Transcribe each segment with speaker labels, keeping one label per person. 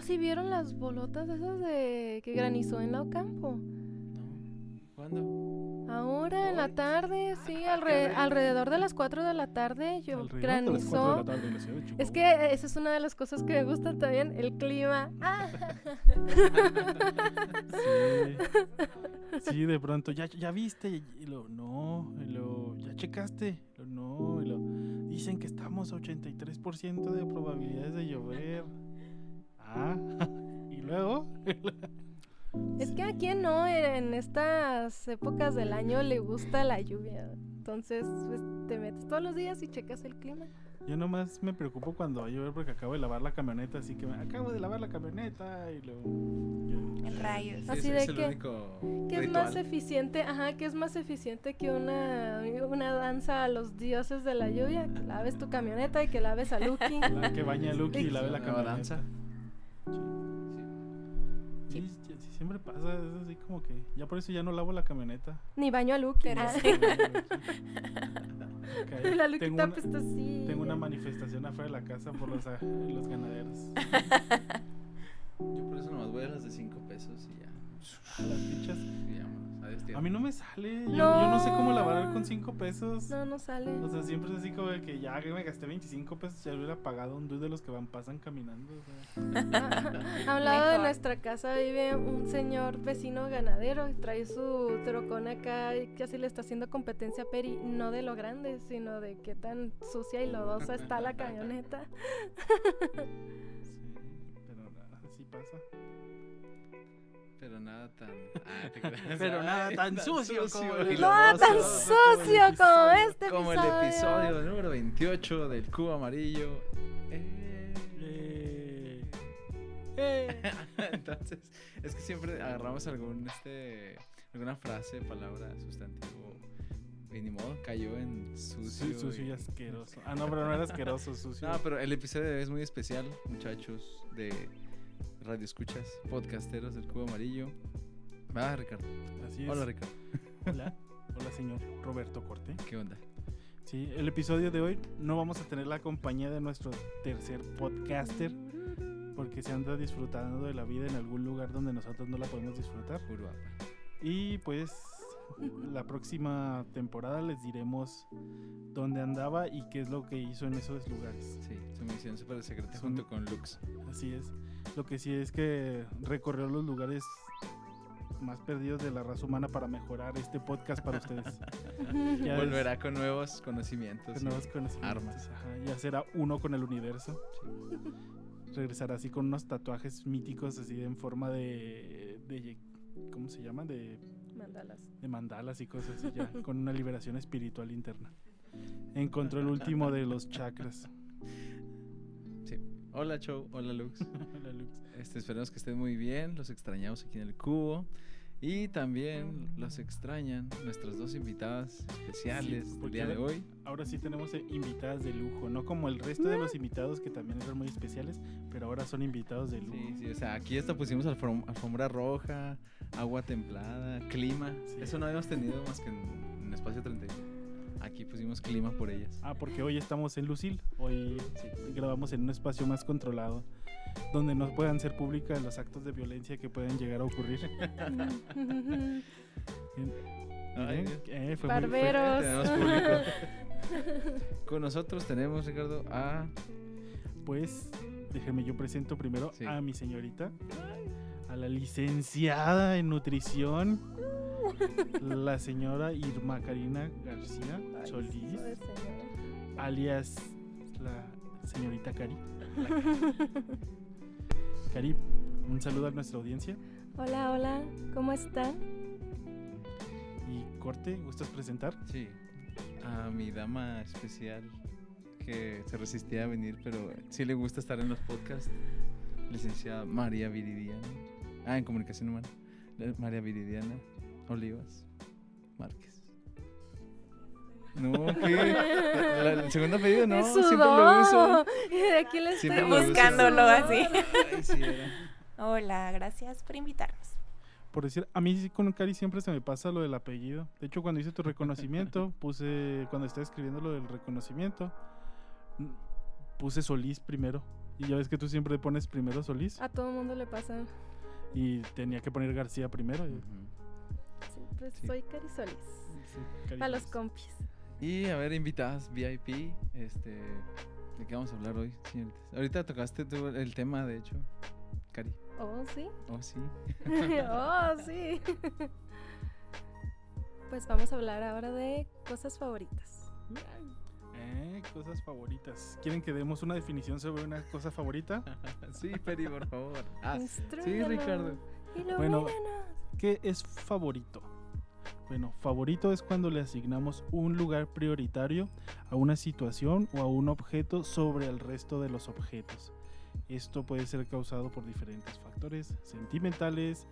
Speaker 1: Oh, ¿sí vieron las bolotas esas de que granizó en la Ocampo?
Speaker 2: No. ¿Cuándo?
Speaker 1: Ahora en la tarde, sí, alre- alrededor de las 4 de la tarde yo granizó.
Speaker 3: la tarde la
Speaker 1: Es que esa es una de las cosas que me gustan también, el clima. Ah.
Speaker 3: Sí. Sí, de pronto, ¿ya, ya viste? Y lo, no, y lo, ¿ya checaste? Lo, no, y lo, dicen que estamos a 83% de probabilidades de llover. Ah, y luego,
Speaker 1: Es que a quien no en estas épocas del año le gusta la lluvia. Entonces, pues te metes todos los días y checas el clima.
Speaker 3: yo nomás me preocupo cuando va a llover porque acabo de lavar la camioneta, así que me, acabo de lavar la camioneta y luego...
Speaker 4: En rayos.
Speaker 1: Así
Speaker 2: ese
Speaker 1: de
Speaker 2: es
Speaker 1: que- Que es más eficiente, ajá, que es más eficiente que una, una danza a los dioses de la lluvia. Que laves tu camioneta y que laves a Lucky.
Speaker 3: La que baña a Lucky y lave la camioneta.
Speaker 2: danza.
Speaker 3: Sí, sí, sí, siempre pasa, es así como que ya por eso ya no lavo la camioneta.
Speaker 1: Ni baño a Ah.
Speaker 4: sí.
Speaker 3: Ok,
Speaker 1: La
Speaker 3: tengo,
Speaker 1: está
Speaker 3: una,
Speaker 1: pues así.
Speaker 3: tengo una manifestación afuera de la casa por los, a- los ganaderos.
Speaker 2: Yo por eso nomás voy a las de 5 pesos y ya.
Speaker 3: A las fichas.
Speaker 2: Y vámonos. Tío.
Speaker 3: A mí no me sale. Yo, yo no sé cómo lavar con 5 pesos.
Speaker 1: No, no sale.
Speaker 3: O sea, siempre es así como de que ya que me gasté 25 pesos, ya hubiera pagado un dude de los que van pasan caminando. o sea.
Speaker 1: A un lado de nuestra casa vive un señor vecino ganadero y trae su trocón acá y casi le está haciendo competencia a Peri, no de lo grande, sino de qué tan sucia y lodosa está la camioneta.
Speaker 3: Sí, pero nada, así pasa.
Speaker 2: Pero nada tan. Ah, te creas.
Speaker 3: Pero nada
Speaker 2: Ay,
Speaker 3: tan sucio como el-
Speaker 1: Nada tan sucio como este
Speaker 2: Como el
Speaker 1: episodio.
Speaker 2: episodio número 28 del Cubo Amarillo. Eh.
Speaker 3: Eh.
Speaker 2: Entonces, es que siempre agarramos algún, este, alguna frase, palabra, sustantivo. Y ni modo, cayó en sucio.
Speaker 3: Sucio, sucio y asqueroso. Ah, no, pero no era asqueroso, sucio.
Speaker 2: No, pero el episodio de hoy es muy especial, muchachos de Radio Escuchas, podcasteros del Cubo Amarillo. Va, Ricardo.
Speaker 3: Así es.
Speaker 2: Hola, Ricardo.
Speaker 3: Hola. Hola, señor Roberto Corte.
Speaker 2: ¿Qué onda?
Speaker 3: Sí, el episodio de hoy no vamos a tener la compañía de nuestro tercer podcaster porque se anda disfrutando de la vida en algún lugar donde nosotros no la podemos disfrutar.
Speaker 2: Uruapa.
Speaker 3: Y pues la próxima temporada les diremos dónde andaba y qué es lo que hizo en esos lugares.
Speaker 2: Sí, su misión súper secreta
Speaker 3: Su-
Speaker 2: junto con Lux.
Speaker 3: Así es. Lo que sí es que recorrió los lugares más perdidos de la raza humana para mejorar este podcast para ustedes. Ya es-
Speaker 2: Volverá con nuevos conocimientos.
Speaker 3: con nuevos conocimientos.
Speaker 2: armas.
Speaker 3: Ajá, ya será uno con el universo. Regresará así con unos tatuajes míticos así en forma de, de ¿cómo se llama? De,
Speaker 1: Mandalas.
Speaker 3: de mandalas y cosas así ya, con una liberación espiritual interna. Encontró el último de los chakras.
Speaker 2: Hola, Chow. Hola, Lux.
Speaker 3: La luz.
Speaker 2: Este, esperemos que estén muy bien. Los extrañamos aquí en el cubo. Y también los extrañan nuestras dos invitadas especiales
Speaker 3: Sí,
Speaker 2: del día de hoy.
Speaker 3: Ahora sí tenemos eh, invitadas de lujo, no como el resto de los invitados que también eran muy especiales, pero ahora son invitados de lujo.
Speaker 2: Sí, sí, o sea, aquí hasta pusimos alfom- alfombra roja, agua templada, clima.
Speaker 3: Sí.
Speaker 2: Eso no habíamos tenido más que en, en Espacio 31. Aquí pusimos clima por ellas.
Speaker 3: Ah, porque hoy estamos en Lucil, hoy grabamos en un espacio más controlado, donde no puedan ser públicas los actos de violencia que pueden llegar a ocurrir.
Speaker 2: Ay,
Speaker 3: Eh, fue muy- fue-
Speaker 1: Barberos.
Speaker 2: Con nosotros tenemos, Ricardo, a
Speaker 3: Pues déjeme yo presento primero
Speaker 2: Sí.
Speaker 3: a mi señorita, a la licenciada en nutrición, la señora Irma Karina García
Speaker 1: Ay,
Speaker 3: Solís, alias la señorita Cari. Cari, un saludo a nuestra audiencia.
Speaker 1: Hola, hola, ¿cómo están?
Speaker 3: Y corte, ¿gustas presentar?
Speaker 2: Sí, a mi dama especial que se resistía a venir, pero sí le gusta estar en los podcasts, licenciada María Viridiana. Ah, en comunicación humana. María Viridiana Olivas Márquez. No, ¿qué? La- el segundo pedido, no,
Speaker 1: Es
Speaker 2: siempre lo uso.
Speaker 1: sudor. Y de aquí estoy
Speaker 2: lo uso.
Speaker 4: Buscándolo así.
Speaker 2: Ay, sí, era.
Speaker 4: Hola, gracias por invitarnos.
Speaker 3: Por decir, a mí sí con Cari siempre se me pasa lo del apellido. De hecho, cuando hice tu reconocimiento, puse, cuando estaba escribiendo lo del reconocimiento, puse Solís primero. Y ya ves que tú siempre pones primero Solís
Speaker 1: A todo el mundo le pasa.
Speaker 3: y tenía que poner García primero.
Speaker 1: Pues
Speaker 2: Sí.
Speaker 1: soy Cari Solís.
Speaker 3: sí,
Speaker 1: Para los compis.
Speaker 2: Y a ver, invitadas VIP, este, ¿de qué vamos a hablar hoy, señoritas? Ahorita tocaste tú el tema, de hecho, Cari.
Speaker 1: Oh, sí.
Speaker 2: Oh, sí.
Speaker 1: oh, sí. pues vamos a hablar ahora de cosas favoritas.
Speaker 3: Eh, cosas favoritas. ¿Quieren que demos una definición sobre una cosa favorita?
Speaker 2: sí, Peri, por favor. Ah, sí, Ricardo.
Speaker 3: Bueno. ¿Qué es favorito? Bueno, favorito es cuando le asignamos un lugar prioritario a una situación o a un objeto sobre el resto de los objetos. Esto puede ser causado por diferentes factores sentimentales,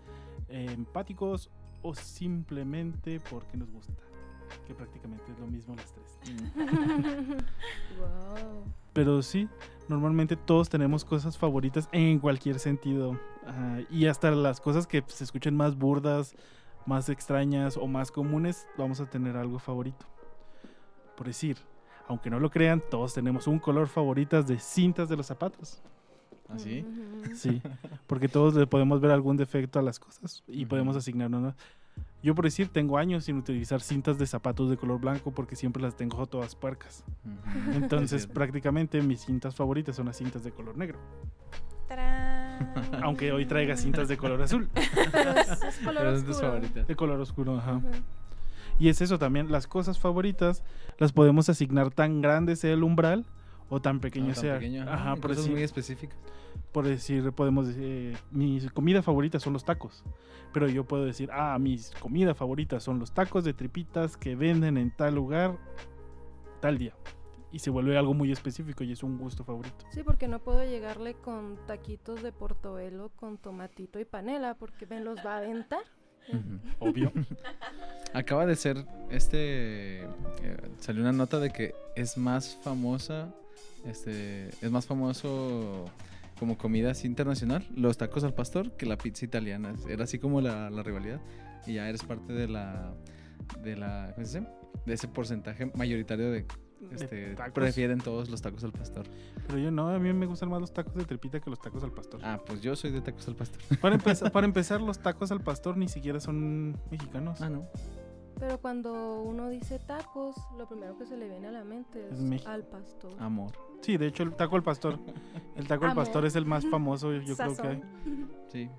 Speaker 3: empáticos o simplemente porque nos gusta. Que prácticamente es lo mismo las tres.
Speaker 1: wow.
Speaker 3: Pero sí, normalmente todos tenemos cosas favoritas en cualquier sentido. Ajá, y hasta las cosas que se escuchen más burdas, más extrañas o más comunes, vamos a tener algo favorito. Por decir, aunque no lo crean, todos tenemos un color favorito de cintas de los zapatos.
Speaker 2: ¿Así?
Speaker 1: Ujú.
Speaker 3: Sí, porque todos le podemos ver algún defecto a las cosas y podemos asignar una. Yo por decir, tengo años sin utilizar cintas de zapatos de color blanco porque siempre las tengo todas puercas. Entonces, prácticamente mis cintas favoritas son las cintas de color negro.
Speaker 4: ¡Tarán!
Speaker 3: Aunque hoy traiga cintas de color azul,
Speaker 1: Pero es, es color
Speaker 2: Pero son tus
Speaker 1: oscuro.
Speaker 2: favoritas.
Speaker 3: de color oscuro, ajá. Y es eso también, las cosas favoritas las podemos asignar tan grande sea el umbral o tan pequeño
Speaker 2: Ah, tan
Speaker 3: sea.
Speaker 2: pequeño, ajá,
Speaker 3: por
Speaker 2: cosas
Speaker 3: decir,
Speaker 2: muy específicas.
Speaker 3: por decir, podemos decir, eh, mi comida favorita son los tacos. Pero yo puedo decir, ah, mis comida favorita son los tacos de tripitas que venden en tal lugar, tal día. Y se vuelve algo muy específico y es un gusto favorito.
Speaker 1: Sí, porque no puedo llegarle con taquitos de portobelo con tomatito y panela porque me los va a aventar.
Speaker 3: Obvio.
Speaker 2: Acaba de ser, este, eh, salió una nota de que es más famosa, este, es más famoso como comida así internacional, los tacos al pastor, que la pizza italiana. Era así como la, la rivalidad. Y ya eres parte de la, de la, ¿cómo se dice? De ese porcentaje mayoritario De este, prefieren todos los tacos al pastor.
Speaker 3: Pero yo no, a mí me gustan más los tacos de tripita que los tacos al pastor.
Speaker 2: Ah, pues yo soy de tacos al pastor.
Speaker 3: Para, empezar, para empezar, los tacos al pastor ni siquiera son mexicanos.
Speaker 2: Ah, no.
Speaker 1: Pero cuando uno dice tacos, lo primero que se le viene a la mente es,
Speaker 3: Es México.
Speaker 1: al pastor.
Speaker 2: Amor.
Speaker 3: Sí, de hecho, el taco al pastor. El taco al pastor es el más famoso, yo creo que hay.
Speaker 2: Sí.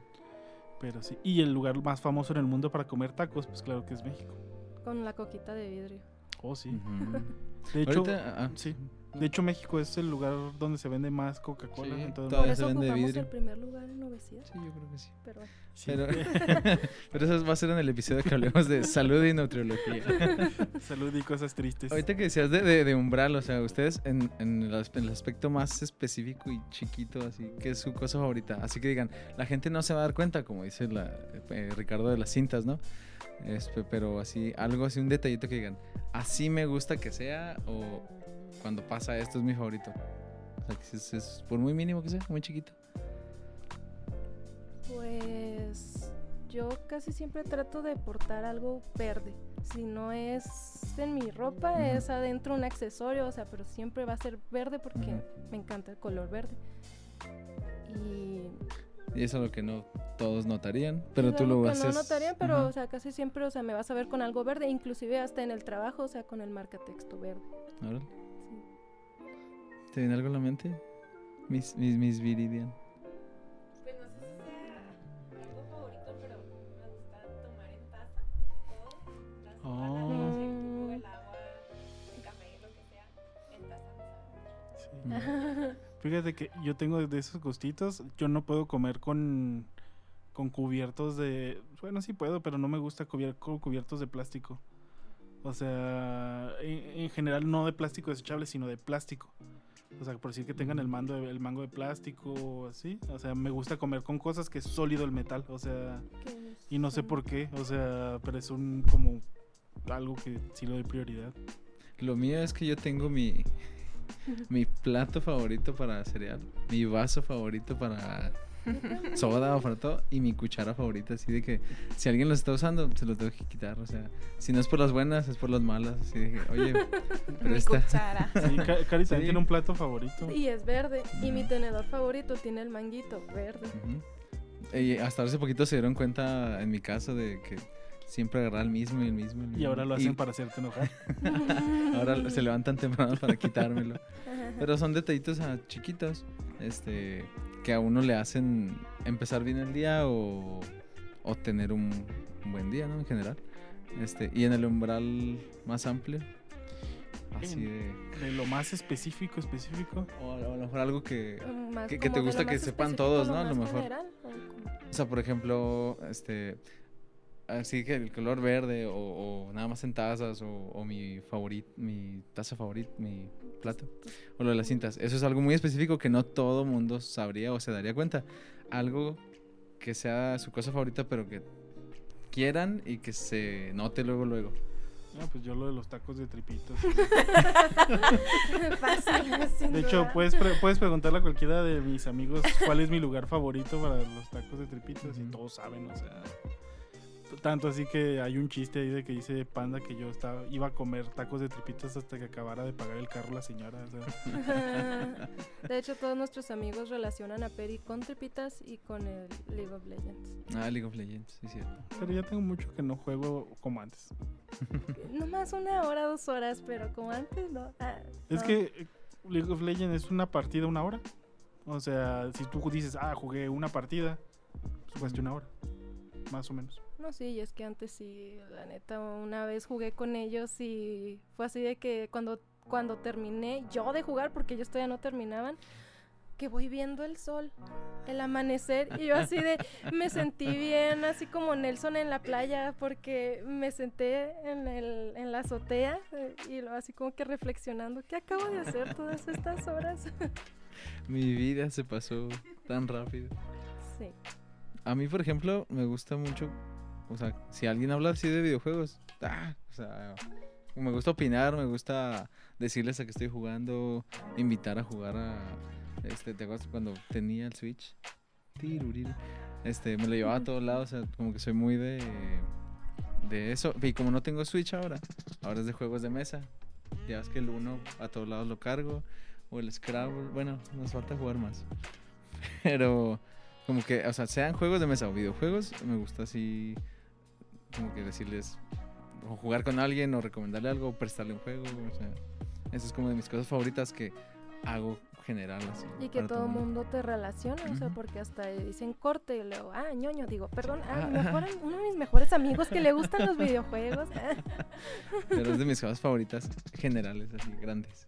Speaker 3: Pero sí. Y el lugar más famoso en el mundo para comer tacos, pues claro que es México.
Speaker 1: Con la coquita de vidrio.
Speaker 3: Oh, sí.
Speaker 2: Ujú.
Speaker 3: De hecho,
Speaker 2: Ahorita, ah,
Speaker 3: sí. De hecho, México es el lugar donde se vende más Coca-Cola
Speaker 2: Sí,
Speaker 3: en todo el
Speaker 2: todavía se vende vidrio.
Speaker 1: el primer lugar en obesidad.
Speaker 2: Sí, yo creo que sí.
Speaker 1: Pero
Speaker 3: Sí.
Speaker 2: Pero, pero eso va a ser en el episodio que hablemos de salud y nutriología.
Speaker 3: Salud y cosas tristes.
Speaker 2: Ahorita que decías de, de- de umbral, o sea, ustedes en, en el, as- en el aspecto más específico y chiquito, así, ¿qué es su cosa favorita? Así que digan, la gente no se va a dar cuenta, como dice la, eh, Ricardo de las cintas, ¿no? Este, pero así, algo así, un detallito que digan, así me gusta que sea, o cuando pasa esto es mi favorito. O sea, que es, es por muy mínimo que sea, muy chiquito.
Speaker 1: pues yo casi siempre trato de portar algo verde. Si no es en mi ropa,
Speaker 2: Ujú.
Speaker 1: es adentro un accesorio, o sea, pero siempre va a ser verde porque
Speaker 2: Ujú.
Speaker 1: me encanta el color verde. Y
Speaker 2: Y eso es lo que no todos notarían, pero
Speaker 1: es
Speaker 2: tú lo haces.
Speaker 1: no notarían, pero
Speaker 2: Ajá.
Speaker 1: o sea, casi siempre, o sea, me vas a ver con algo verde, inclusive hasta en el trabajo, o sea, con el marcatexto verde.
Speaker 2: ¿Te viene algo a la mente? Miss, Miss, Miss Viridian.
Speaker 4: Pues no sé si sea algo favorito, pero me gusta tomar en taza. Todo. Las
Speaker 3: Oh.
Speaker 4: toda la leche, el agua, el café, lo que sea. En taza.
Speaker 3: Sí. Fíjate que yo tengo de esos gustitos. Yo no puedo comer con, con cubiertos de. Bueno, sí puedo, pero no me gusta comer con cubiertos de plástico. O sea, en, en general no de plástico desechable, sino de plástico. O sea, por decir que tengan el, mando de- el mango de plástico o así. O sea, me gusta comer con cosas que es sólido el metal. O sea, y no sé por qué. O sea, pero es un como algo que sí lo doy prioridad.
Speaker 2: Lo mío es que yo tengo mi, mi plato favorito para cereal, mi vaso favorito para soda o todo. Y mi cuchara favorita, así de que si alguien lo está usando, se los tengo que quitar. O sea, si no es por las buenas, es por las malas. Así de que, oye, pero
Speaker 4: Mi
Speaker 2: esta.
Speaker 4: cuchara.
Speaker 3: Sí, Ca- Cari también
Speaker 2: Sí.
Speaker 3: tiene un plato favorito.
Speaker 1: Y es verde. Y mi tenedor favorito tiene el manguito verde.
Speaker 2: Y hasta hace poquito se dieron cuenta en mi caso de que siempre agarraba el mismo y el mismo. el
Speaker 3: Y ahora lo hacen para hacerte enojar.
Speaker 2: Ahora se levantan temprano para quitármelo. Pero son detallitos ah, chiquitos, este, que a uno le hacen empezar bien el día o, o tener un, un buen día, ¿no? En general. Este, y en el umbral más amplio, así de...
Speaker 3: De lo más específico, específico.
Speaker 2: O a lo mejor algo que...
Speaker 1: Más
Speaker 2: Que- que te gusta que sepan todos, ¿no? A lo mejor.
Speaker 1: general, o
Speaker 2: sea, por ejemplo, este... Así que el color verde o, o nada más en tazas o, o mi favorit, mi taza favorita, mi plato. O lo de las cintas. Eso es algo muy específico que no todo mundo sabría o se daría cuenta. Algo que sea su cosa favorita, pero que quieran y que se note luego, luego.
Speaker 3: Ah, pues yo lo de los tacos de tripitos.
Speaker 1: Fácil,
Speaker 3: De hecho, puedes, pre- puedes preguntarle a cualquiera de mis amigos cuál es mi lugar favorito para los tacos de tripitos y todos saben, o sea. Tanto así que hay un chiste ahí de que dice Panda que yo estaba, iba a comer tacos de tripitos hasta que acabara de pagar el carro la señora. o sea.
Speaker 1: De hecho, todos nuestros amigos relacionan a Peri con tripitas y con el League of Legends.
Speaker 2: Ah, League of Legends, sí, cierto.
Speaker 3: Pero ya tengo mucho que no juego como antes.
Speaker 1: Nomás una hora, dos horas, pero como antes, no. Ah,
Speaker 3: Es
Speaker 1: no.
Speaker 3: que eh, League of Legends es una partida una hora. O sea, si tú dices, ah, jugué una partida, pues jugaste una hora. Más o menos.
Speaker 1: No, sí, y es que antes sí, la neta, una vez jugué con ellos y fue así de que cuando, cuando terminé yo de jugar, porque ellos todavía no terminaban, que voy viendo el sol, el amanecer, y yo así de, me sentí bien, así como Nelson en la playa, porque me senté en, el, en la azotea eh, y lo así como que reflexionando, ¿qué acabo de hacer todas estas horas?
Speaker 2: Mi vida se pasó tan rápido.
Speaker 1: sí.
Speaker 2: A mí, por ejemplo, me gusta mucho, o sea, si alguien habla así de videojuegos, ah, o sea, me gusta opinar, me gusta decirles a que estoy jugando, invitar a jugar a, este, ¿te acuerdas cuando tenía el Switch? Este, me lo llevaba a todos lados, o sea, como que soy muy de, de eso. Y como no tengo Switch ahora, ahora es de juegos de mesa. Ya ves que el uno a todos lados lo cargo, o el Scrabble, bueno, nos falta jugar más. Pero como que, o sea, sean juegos de mesa o videojuegos, me gusta así, como que decirles, o jugar con alguien, o recomendarle algo, o prestarle un juego, o sea, eso es como de mis cosas favoritas que hago general así.
Speaker 1: Y que todo el mundo te relaciona, o sea, porque hasta dicen corte y luego, ah, ñoño, digo, perdón, ah,
Speaker 2: Ah,
Speaker 1: mejor am- uno de mis mejores amigos que le gustan los videojuegos. ah.
Speaker 2: Pero es de mis cosas favoritas generales, así, grandes.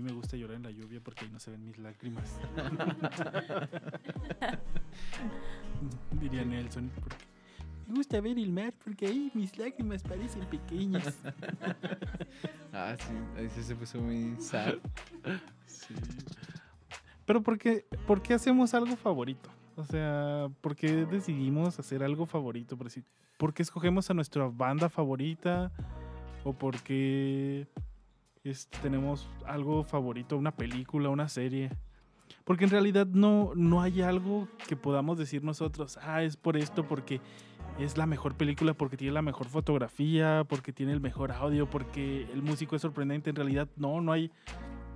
Speaker 4: Mí me gusta
Speaker 3: llorar en la lluvia porque ahí no se ven mis lágrimas. Diría Nelson. porque Me gusta ver el mar porque ahí mis lágrimas parecen pequeñas.
Speaker 2: Ah, sí, ahí se puso muy sad.
Speaker 3: Sí. Pero ¿por qué, por qué hacemos algo favorito? O sea, ¿por qué decidimos hacer algo favorito? ¿por qué escogemos a nuestra banda favorita? ¿O por qué este, tenemos algo favorito, una película, una serie? Porque en realidad no, no hay algo que podamos decir nosotros, ah, es por esto, porque es la mejor película, porque tiene la mejor fotografía, porque tiene el mejor audio, porque el músico es sorprendente. En realidad, no, no hay,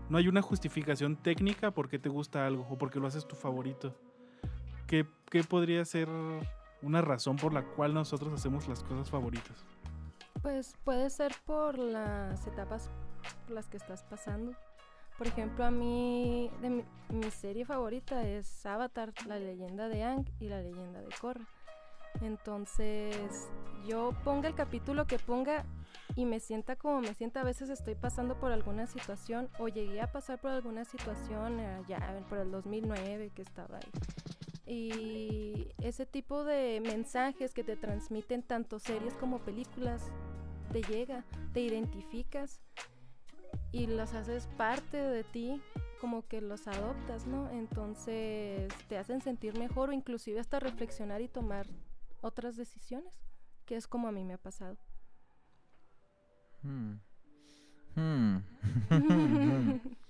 Speaker 3: no hay una justificación técnica por qué te gusta algo o por qué lo haces tu favorito. ¿Qué, qué podría ser una razón por la cual nosotros hacemos las cosas favoritas?
Speaker 1: Pues puede ser por las etapas por las que estás pasando. Por ejemplo, a mí, de mi, mi serie favorita es Avatar, la leyenda de Aang y la leyenda de Korra. Entonces, yo ponga el capítulo que ponga y me sienta como me sienta, a veces estoy pasando por alguna situación o llegué a pasar por alguna situación allá por el 2009 que estaba ahí. Y ese tipo de mensajes que te transmiten tanto series como películas te llega, te identificas y los haces parte de ti, como que los adoptas, ¿no? Entonces te hacen sentir mejor o inclusive hasta reflexionar y tomar otras decisiones, que es como a mí me ha pasado.
Speaker 2: Hmm. Hmm.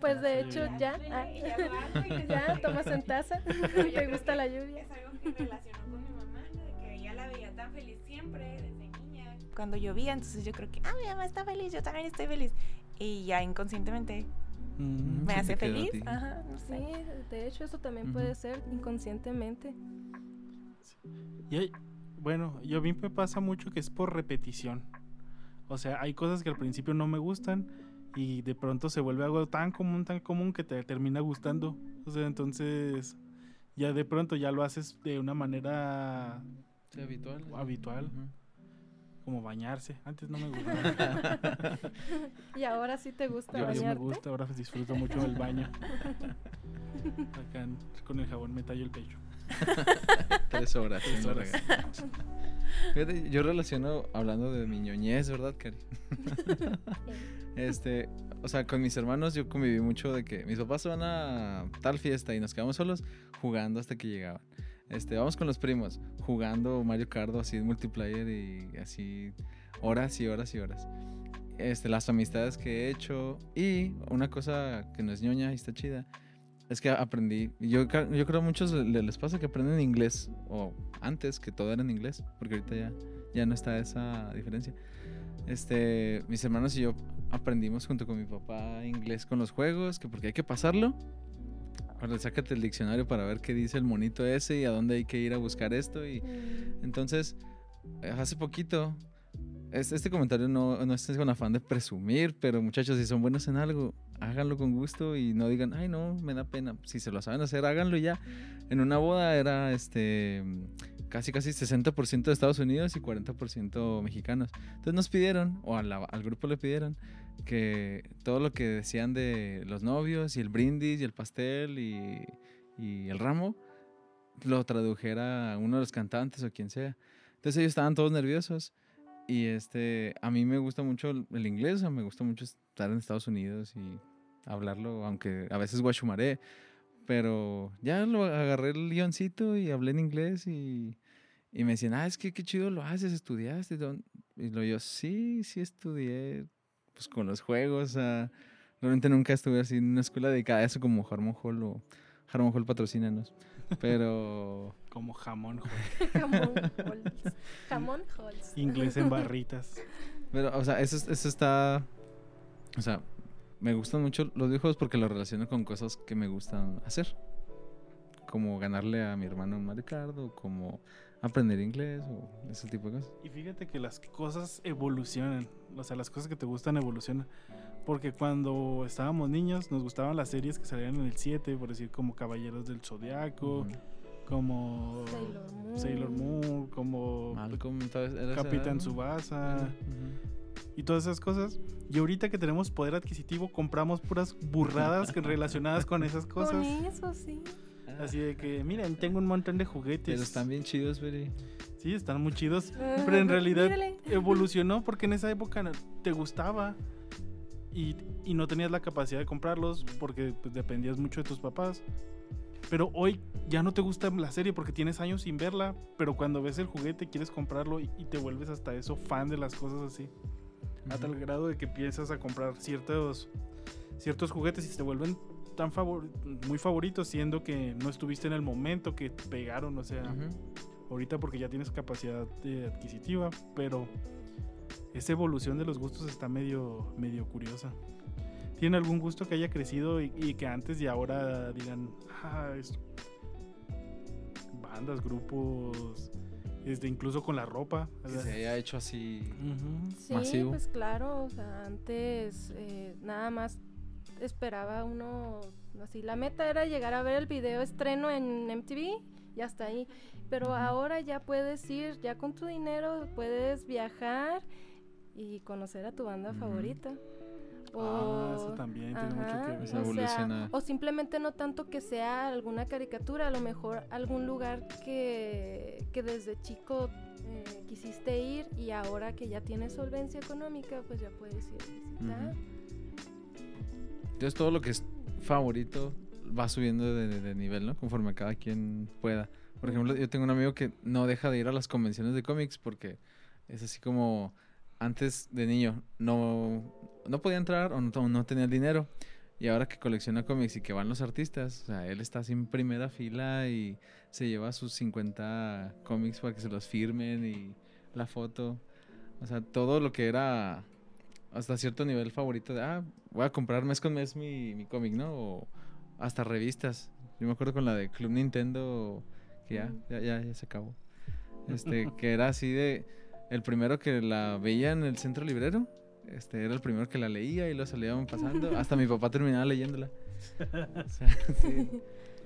Speaker 1: Pues de hecho ya, ah,
Speaker 4: ya
Speaker 1: tomas en taza, te gusta la lluvia.
Speaker 4: Es algo que relacionó con mi mamá, de que ella la veía tan feliz siempre desde niña. Cuando llovía, entonces yo creo que, ah, mi mamá está feliz, yo también estoy feliz. Y ya inconscientemente
Speaker 3: Mm.
Speaker 4: me hace feliz. Ajá.
Speaker 1: Sí, de hecho eso también
Speaker 2: Ujú.
Speaker 1: puede ser inconscientemente.
Speaker 3: Y hay- bueno, yo a mí me pasa mucho que es por repetición. O sea, hay cosas que al principio no me gustan y de pronto se vuelve algo tan común, tan común que te termina gustando. O sea, entonces ya de pronto ya lo haces de una manera
Speaker 2: Sí, habitual.
Speaker 3: habitual, como bañarse. Antes no me gustaba.
Speaker 1: Y ahora sí te gusta
Speaker 3: Ahora sí me
Speaker 1: bañarte.
Speaker 3: gusta, ahora disfruto mucho el baño. Acá en- con el jabón me tallo el pecho.
Speaker 2: Tres horas.
Speaker 3: Tres horas.
Speaker 2: Fíjate, yo relaciono, hablando de mi ñoñez, ¿verdad, Cari? Este, o sea, con mis hermanos yo conviví mucho de que mis papás van a tal fiesta y nos quedamos solos jugando hasta que llegaban. Este, vamos con los primos, jugando Mario Kart así multiplayer y así horas y horas y horas. Este, las amistades que he hecho y una cosa que no es ñoña y está chida es que aprendí, yo, yo creo a muchos le- les pasa que aprenden inglés, o antes que todo era en inglés, porque ahorita ya, ya no está esa diferencia. Este, mis hermanos y yo aprendimos junto con mi papá inglés con los juegos, que porque hay que pasarlo. Ahora sácate el diccionario para ver qué dice el monito ese y a dónde hay que ir a buscar esto. Y entonces, eh, hace poquito, es- este comentario no, no es con afán de presumir, pero muchachos, si son buenos en algo, háganlo con gusto y no digan, ay, no, me da pena. Si se lo saben hacer, háganlo ya. En una boda era este casi casi 60% de Estados Unidos y 40% mexicanos. Entonces nos pidieron, o la- al grupo le pidieron, que todo lo que decían de los novios y el brindis y el pastel y, y el ramo, lo tradujera uno de los cantantes o quien sea. Entonces ellos estaban todos nerviosos. Y este, a mí me gusta mucho el, inglés, o sea, me gusta mucho estar en Estados Unidos y hablarlo, aunque a veces guachumaré. Pero ya lo agarré el guioncito y hablé en inglés y, y me decían, ah, es que qué chido lo haces, estudiaste. ¿dónde?". Y lo yo, sí, sí estudié, pues con los juegos. o sea, realmente nunca estuve así en una escuela dedicada a eso como Harmon Hall o Harmon Hall patrocínanos. Pero
Speaker 3: Como jamón, joder.
Speaker 1: Jamón Halls. Jamón Halls.
Speaker 3: inglés en barritas.
Speaker 2: Pero, o sea, eso, es- eso está. O sea, me gustan mucho los videojuegos porque lo relaciono con cosas que me gustan hacer. Como ganarle a mi hermano en Mario Kart, o como aprender inglés, o ese tipo de cosas.
Speaker 3: Y fíjate que las cosas evolucionan. O sea, las cosas que te gustan evolucionan. Porque cuando estábamos niños nos gustaban las series que salían en el 7, por decir como Caballeros del Zodiaco,
Speaker 2: Ujú.
Speaker 3: como
Speaker 1: Sailor Moon.
Speaker 3: Sailor Moon, como
Speaker 2: Malcolm,
Speaker 3: Capitán. Subasa
Speaker 2: Ujú.
Speaker 3: y todas esas cosas. Y ahorita que tenemos poder adquisitivo compramos puras burradas que relacionadas con esas cosas.
Speaker 1: Con eso, sí.
Speaker 3: Así de que, miren, tengo un montón de juguetes.
Speaker 2: Pero están bien chidos, Beri.
Speaker 3: Sí, están muy chidos. Pero en realidad
Speaker 1: Mírale.
Speaker 3: evolucionó porque en esa época te gustaba y, y no tenías la capacidad de comprarlos porque pues, dependías mucho de tus papás. Pero hoy ya no te gusta la serie porque tienes años sin verla, pero cuando ves el juguete quieres comprarlo y, y te vuelves hasta eso fan de las cosas así. A tal grado de que empiezas a comprar ciertos, ciertos juguetes y se te vuelven tan favor muy favoritos siendo que no estuviste en el momento que te pegaron, o sea, ahorita porque ya tienes capacidad eh, adquisitiva, pero esa evolución de los gustos está medio, medio curiosa. ¿Tienen algún gusto que haya crecido y, y que antes y ahora digan, ah, es- bandas, grupos, este, incluso con la ropa.
Speaker 2: Que se haya hecho así.
Speaker 3: ujú.
Speaker 1: Sí,
Speaker 2: Masivo.
Speaker 1: pues claro, o sea, antes eh, nada más esperaba uno, así, la meta era llegar a ver el video estreno en MTV y hasta ahí, pero ahora ya puedes ir, ya con tu dinero puedes viajar y conocer a tu banda favorita.
Speaker 3: Ah, eso
Speaker 1: O-
Speaker 3: también tiene mucho
Speaker 1: Ajá,
Speaker 3: que ver.
Speaker 1: O sea, o simplemente no tanto que sea alguna caricatura, a lo mejor algún lugar que, que desde chico eh, quisiste ir y ahora que ya tienes solvencia económica, pues ya puedes ir a visitar.
Speaker 2: Entonces todo lo que es favorito va subiendo de, de- nivel, ¿no? Conforme cada quien pueda. Por ejemplo, yo tengo un amigo que no deja de ir a las convenciones de cómics porque es así como antes de niño no, no podía entrar o no, no tenía el dinero. Y ahora que colecciona cómics y que van los artistas, o sea, él está así en primera fila y se lleva sus 50 cómics para que se los firmen y la foto. O sea, todo lo que era hasta cierto nivel favorito de, ah, voy a comprar mes con mes mi, mi cómic, ¿no? O hasta revistas. Yo me acuerdo con la de Club Nintendo, que ya, ya, ya, ya se acabó. Este, que era así de, el primero que la veía en el centro librero, este, era el primero que la leía y lo salían pasando. Hasta mi papá terminaba leyéndola. O sea, sí.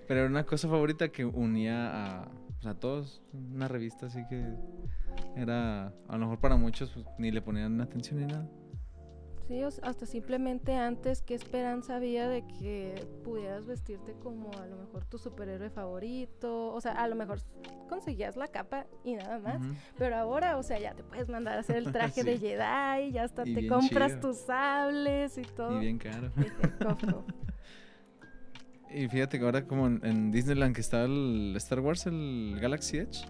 Speaker 2: Pero era una cosa favorita que unía a, pues, a todos. Una revista así que era, a lo mejor para muchos, pues, ni le ponían atención ni nada.
Speaker 1: Sí, hasta simplemente antes, ¿qué esperanza había de que pudieras vestirte como a lo mejor tu superhéroe favorito? O sea, a lo mejor conseguías la capa y nada más. Pero ahora, o sea, ya te puedes mandar a hacer el traje de. Jedi, ya hasta
Speaker 2: Y
Speaker 1: te compras
Speaker 2: chido.
Speaker 1: tus sables y todo.
Speaker 2: Y bien caro. Y fíjate que ahora como en, en Disneyland que está el Star Wars, el Galaxy Edge.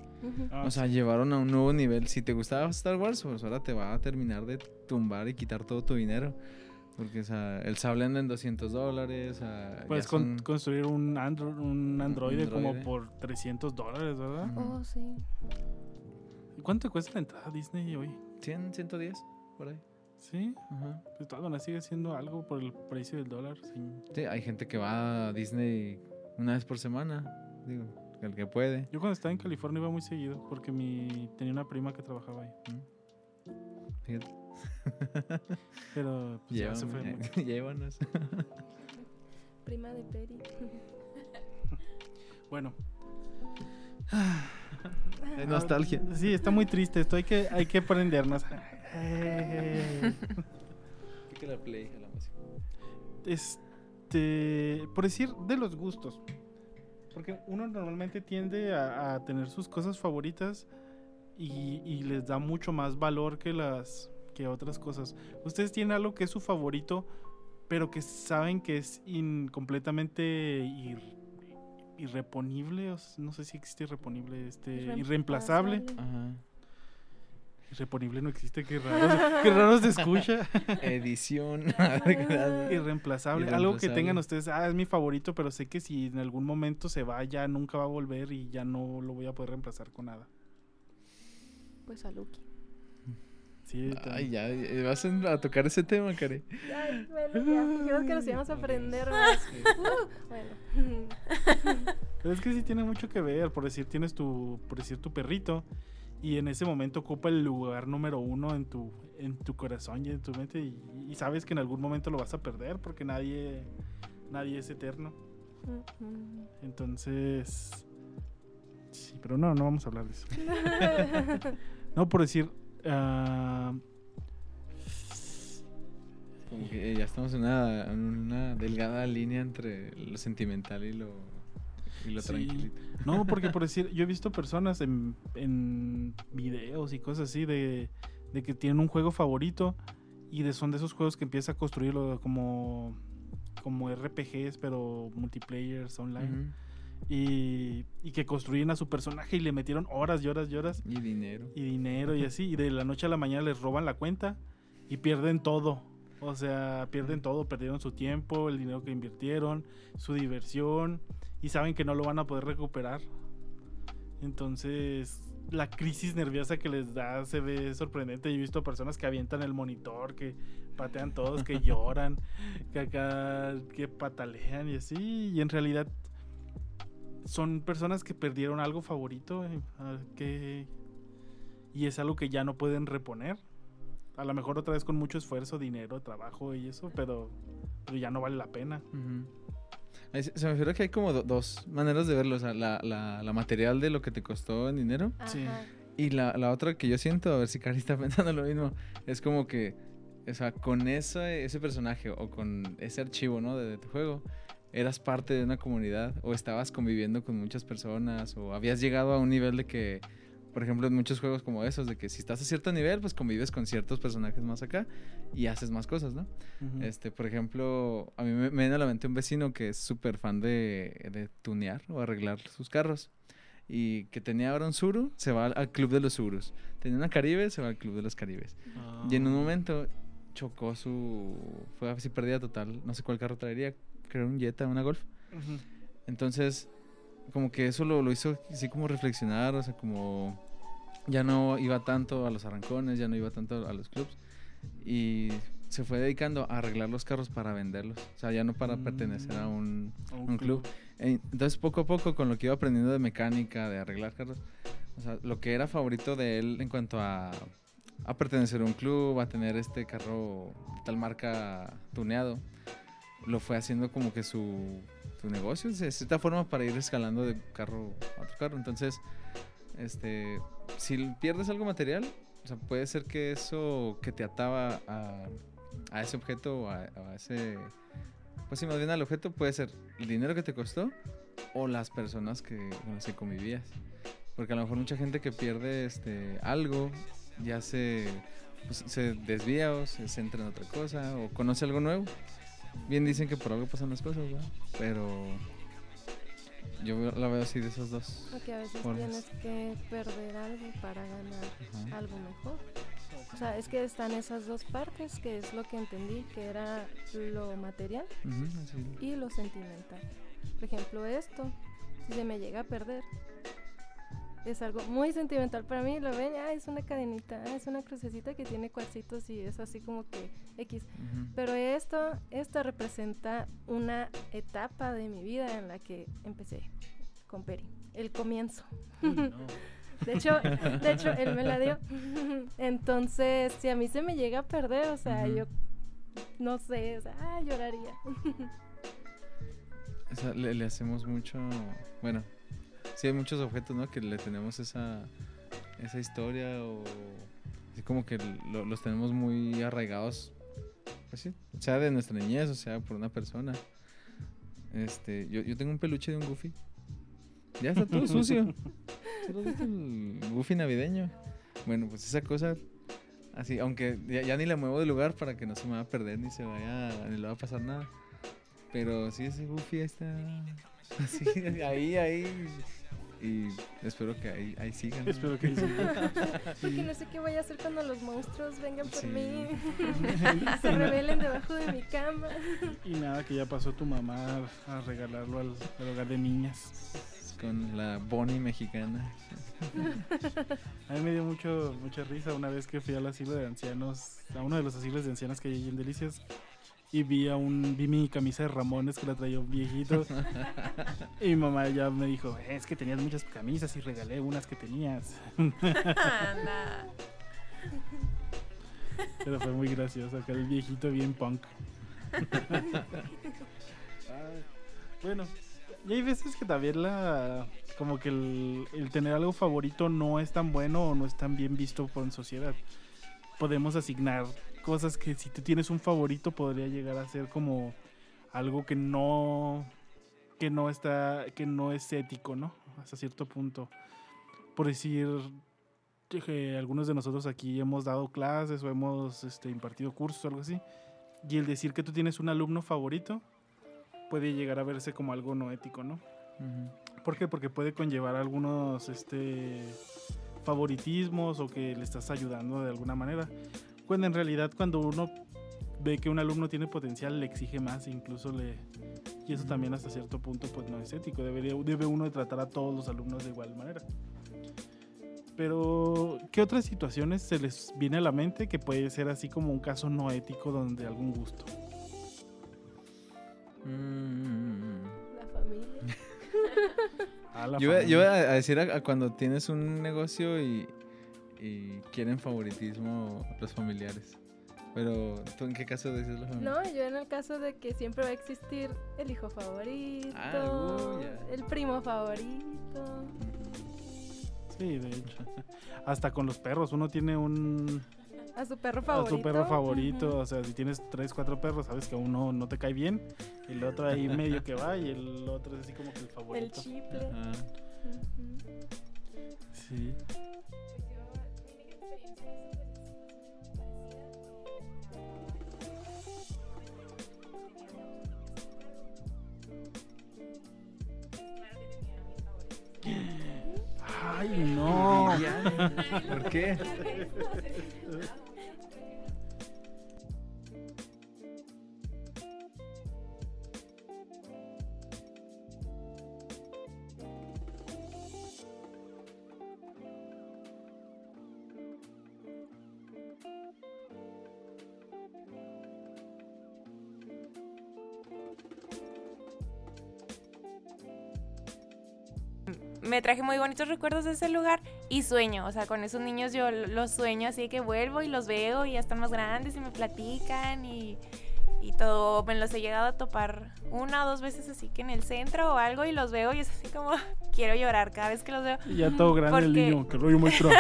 Speaker 3: Ah,
Speaker 2: O sea, llevaron a un nuevo nivel. Si te gustaba Star Wars, pues ahora te va a terminar de tumbar y quitar todo tu dinero. Porque, o sea, el sable anda en 200 dólares.
Speaker 3: Puedes con-
Speaker 2: son-
Speaker 3: construir un, andro un androide como por 300 dólares, ¿verdad?
Speaker 2: Ujú.
Speaker 1: Oh, sí.
Speaker 3: ¿Y ¿Cuánto cuesta la entrada a Disney hoy?
Speaker 2: 100, 110, por ahí.
Speaker 3: Sí,
Speaker 2: Ajá.
Speaker 3: pues todavía sigue siendo algo por el precio del dólar. sí.
Speaker 2: Sí, hay gente que va a Disney una vez por semana. Digo, el que puede.
Speaker 3: Yo cuando estaba en California iba muy seguido porque mi tenía una prima que trabajaba ahí.
Speaker 2: Fíjate,
Speaker 3: Pero pues, ya se fue mucho.
Speaker 2: llévanos.
Speaker 1: Prima de Peri.
Speaker 3: Bueno,
Speaker 2: Es nostalgia.
Speaker 3: sí, está muy triste. Esto hay que, hay que aprendernos.
Speaker 2: Pica la play a la música.
Speaker 3: este, por decir de los gustos. Porque uno normalmente tiende a, a tener sus cosas favoritas y, y les da mucho más valor que las que otras cosas. Ustedes tienen algo que es su favorito, pero que saben que es in- completamente ir- irreponible, no sé si existe irreponible, este, irreemplazable.
Speaker 2: Ajá.
Speaker 3: Irreponible no existe, qué raro, qué raro se escucha.
Speaker 2: Edición.
Speaker 3: Irreemplazable. Algo que tengan ustedes, ah, es mi favorito, pero sé que si en algún momento se va, ya nunca va a volver y ya no lo voy a poder reemplazar con nada.
Speaker 1: Pues a Lucky.
Speaker 3: Sí,
Speaker 2: Ay, ya, ya vas a tocar ese tema, Kare.
Speaker 1: Ay, bueno, ya. Que nos íbamos a aprender más. Uh, bueno.
Speaker 3: Pero es que sí tiene mucho que ver, por decir, tienes tu, por decir, tu perrito y en ese momento ocupa el lugar número uno en tu, en tu corazón y en tu mente y, y sabes que en algún momento lo vas a perder porque nadie, nadie es eterno.
Speaker 1: Ujú.
Speaker 3: Entonces, sí, pero no, no vamos a hablar de eso. No, por decir, ah,
Speaker 2: Como que ya estamos en una, en una delgada línea entre lo sentimental y lo,
Speaker 3: Sí. no, porque por decir, yo he visto personas en, en videos y cosas así de, de que tienen un juego favorito y de, son de esos juegos que empieza a construirlo como, como RPGs, pero multiplayers online. Y, y que construyen a su personaje y le metieron horas y horas y horas
Speaker 2: Y dinero.
Speaker 3: y dinero y así. Y de la noche a la mañana les roban la cuenta y pierden todo. O sea, pierden todo, perdieron su tiempo, el dinero que invirtieron, su diversión y saben que no lo van a poder recuperar. Entonces, la crisis nerviosa que les da se ve sorprendente. Yo he visto personas que avientan el monitor, que patean todos, que lloran, que acá que patalean y así. Y en realidad son personas que perdieron algo favorito. eh, ah, que y es algo que ya no pueden reponer. A lo mejor otra vez con mucho esfuerzo, dinero, trabajo y eso, pero, pero ya no vale la pena.
Speaker 2: Se me refiere que hay como do- dos maneras de verlo. O sea, la, la, la material de lo que te costó en dinero.
Speaker 3: Sí.
Speaker 2: Y la, la otra que yo siento, a ver si Cari está pensando lo mismo, es como que, o sea, con ese, ese personaje o con ese archivo, ¿no? De, de tu juego, eras parte de una comunidad o estabas conviviendo con muchas personas o habías llegado a un nivel de que, por ejemplo, en muchos juegos como esos, de que si estás a cierto nivel, pues convives con ciertos personajes más acá y haces más cosas, ¿no?
Speaker 3: Ujú.
Speaker 2: Este, por ejemplo, a mí me, me viene a la mente un vecino que es súper fan de, de tunear o arreglar sus carros. Y que tenía ahora un Suru, se va al, club de los Surus. Tenía una Caribe, se va al club de los Caribes. Y en un
Speaker 3: Ah.
Speaker 2: momento chocó su... Fue así pérdida total. No sé cuál carro traería. Creo un Jetta, una Golf.
Speaker 3: Ujú.
Speaker 2: Entonces, como que eso lo, lo hizo así como reflexionar, o sea, como ya no iba tanto a los arrancones, ya no iba tanto a los clubs y se fue dedicando a arreglar los carros para venderlos, o sea, ya no para pertenecer a un,
Speaker 3: A
Speaker 2: un club. Eh, Entonces, poco a poco, con lo que iba aprendiendo de mecánica, de arreglar carros, o sea, lo que era favorito de él en cuanto a, a pertenecer a un club, a tener este carro tal marca tuneado, lo fue haciendo como que su, negocio, de cierta forma, para ir escalando de carro a otro carro. Entonces, este, si pierdes algo material, puede ser que eso que te ataba a, ese objeto a, a ese pues sí, más bien al objeto puede ser el dinero que te costó o las personas que, con las que convivías. Porque a lo mejor mucha gente que pierde este, algo ya se, pues, se desvía o se centra en otra cosa o conoce algo nuevo. Bien dicen que por algo pasan las cosas, ¿verdad? Pero yo la veo así de esos dos.
Speaker 1: Porque a veces
Speaker 2: formas.
Speaker 1: tienes que perder algo para ganar
Speaker 2: Ajá.
Speaker 1: algo mejor. O sea, es que están esas dos partes, que es lo que entendí, que era lo material y lo sentimental. Por ejemplo, esto, si se me llega a perder, es algo muy sentimental para mí. Lo ven, ah, es una cadenita, ah, es una crucecita que tiene cuarcitos y es así como que X. Pero esto, esto representa una etapa de mi vida en la que empecé con Peri, el comienzo.
Speaker 3: Uy, no.
Speaker 1: De hecho, de hecho, él me la dio. Entonces, si a mí se me llega a perder, o sea, yo no sé, o sea, ah, lloraría.
Speaker 2: O sea, le, le hacemos mucho. Bueno, sí hay muchos objetos, ¿no? Que le tenemos esa, esa historia o. Así como que lo- los tenemos muy arraigados. Pues sí, sea de nuestra niñez o sea por una persona. Este, yo, yo tengo un peluche de un Goofy. Ya está todo sucio. ¿Sí lo has visto el Goofy navideño? Bueno, pues esa cosa. Así, aunque ya, ya ni la muevo de lugar para que no se me vaya a perder ni se vaya, ni le va a pasar nada. Pero sí, ese Goofy está así, ahí, ahí. Y espero que ahí, ahí siga. ¿no?
Speaker 3: Espero que sí.
Speaker 1: Porque no sé qué voy a hacer cuando los monstruos vengan por
Speaker 2: Sí.
Speaker 1: mí. se rebelen debajo de mi cama.
Speaker 3: Y nada, que ya pasó tu mamá a regalarlo al, al hogar de niñas.
Speaker 2: Con la Bonnie mexicana.
Speaker 3: A mí me dio mucho, mucha risa una vez que fui al asilo de ancianos, a uno de los asilos de ancianas que hay allí en Delicias, y vi a un, vi mi camisa de Ramones que la traía un viejito. y mi mamá ya me dijo, es que tenías muchas camisas y regalé unas que tenías. Pero fue muy gracioso, acá el viejito bien punk. Bueno, y hay veces que también la como que el, el tener algo favorito no es tan bueno o no es tan bien visto por en sociedad. Podemos asignar cosas que si tú tienes un favorito podría llegar a ser como algo que no que no está que no es ético, ¿no? Hasta cierto punto. Por decir que algunos de nosotros aquí hemos dado clases o hemos este, impartido cursos o algo así. Y el decir que tú tienes un alumno favorito puede llegar a verse como algo no ético, ¿no?
Speaker 2: Ujú.
Speaker 3: ¿Por qué? Porque puede conllevar algunos este, favoritismos o que le estás ayudando de alguna manera. Cuando en realidad cuando uno ve que un alumno tiene potencial le exige más, incluso le... Y eso también hasta cierto punto pues no es ético. Debería, debe uno de tratar a todos los alumnos de igual manera. Pero, ¿qué otras situaciones se les viene a la mente que puede ser así como un caso no ético donde algún gusto?
Speaker 2: Mm.
Speaker 1: La familia.
Speaker 3: Ah, la
Speaker 2: Yo, iba- yo
Speaker 3: familia.
Speaker 2: iba a decir a, a cuando tienes un negocio y, y quieren favoritismo los familiares. Pero, ¿tú en qué caso dices los familiares?
Speaker 1: No, yo en el caso de que siempre va a existir el hijo favorito,
Speaker 2: Ah,
Speaker 1: el primo favorito.
Speaker 3: Sí, de hecho. Hasta con los perros, uno tiene un
Speaker 1: A su perro
Speaker 3: a
Speaker 1: favorito.
Speaker 3: su perro favorito.
Speaker 1: Ujú.
Speaker 3: O sea, si tienes tres, cuatro perros, sabes que uno no te cae bien. Y el otro ahí medio que va y el otro es así como que el
Speaker 1: El
Speaker 3: favorito.
Speaker 1: chiple.
Speaker 2: Ajá.
Speaker 1: Ujú.
Speaker 3: Sí.
Speaker 2: ¿Por qué?
Speaker 4: traje muy bonitos recuerdos de ese lugar y sueño, o sea, con esos niños yo los sueño así que vuelvo y los veo y ya están más grandes y me platican y, y todo, me los he llegado a topar una o dos veces así que en el centro o algo y los veo y es así como quiero llorar cada vez que los veo.
Speaker 3: Y ya todo grande el
Speaker 4: Porque-
Speaker 3: niño, que rollo maestro.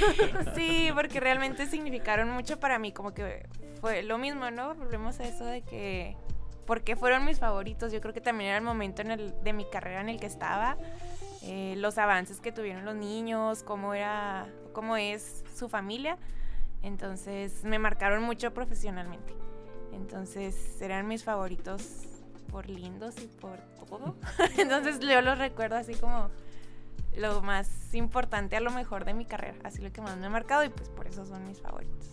Speaker 4: Sí, porque realmente significaron mucho para mí, como que fue lo mismo, ¿no? Volvemos a eso de que porque fueron mis favoritos. Yo creo que también era el momento en el, de mi carrera en el que estaba, eh, los avances que tuvieron los niños, cómo era, cómo es su familia. Entonces me marcaron mucho profesionalmente. Entonces eran mis favoritos por lindos y por todo. Entonces yo los recuerdo así como lo más importante a lo mejor de mi carrera, así lo que más me ha marcado y pues por eso son mis favoritos.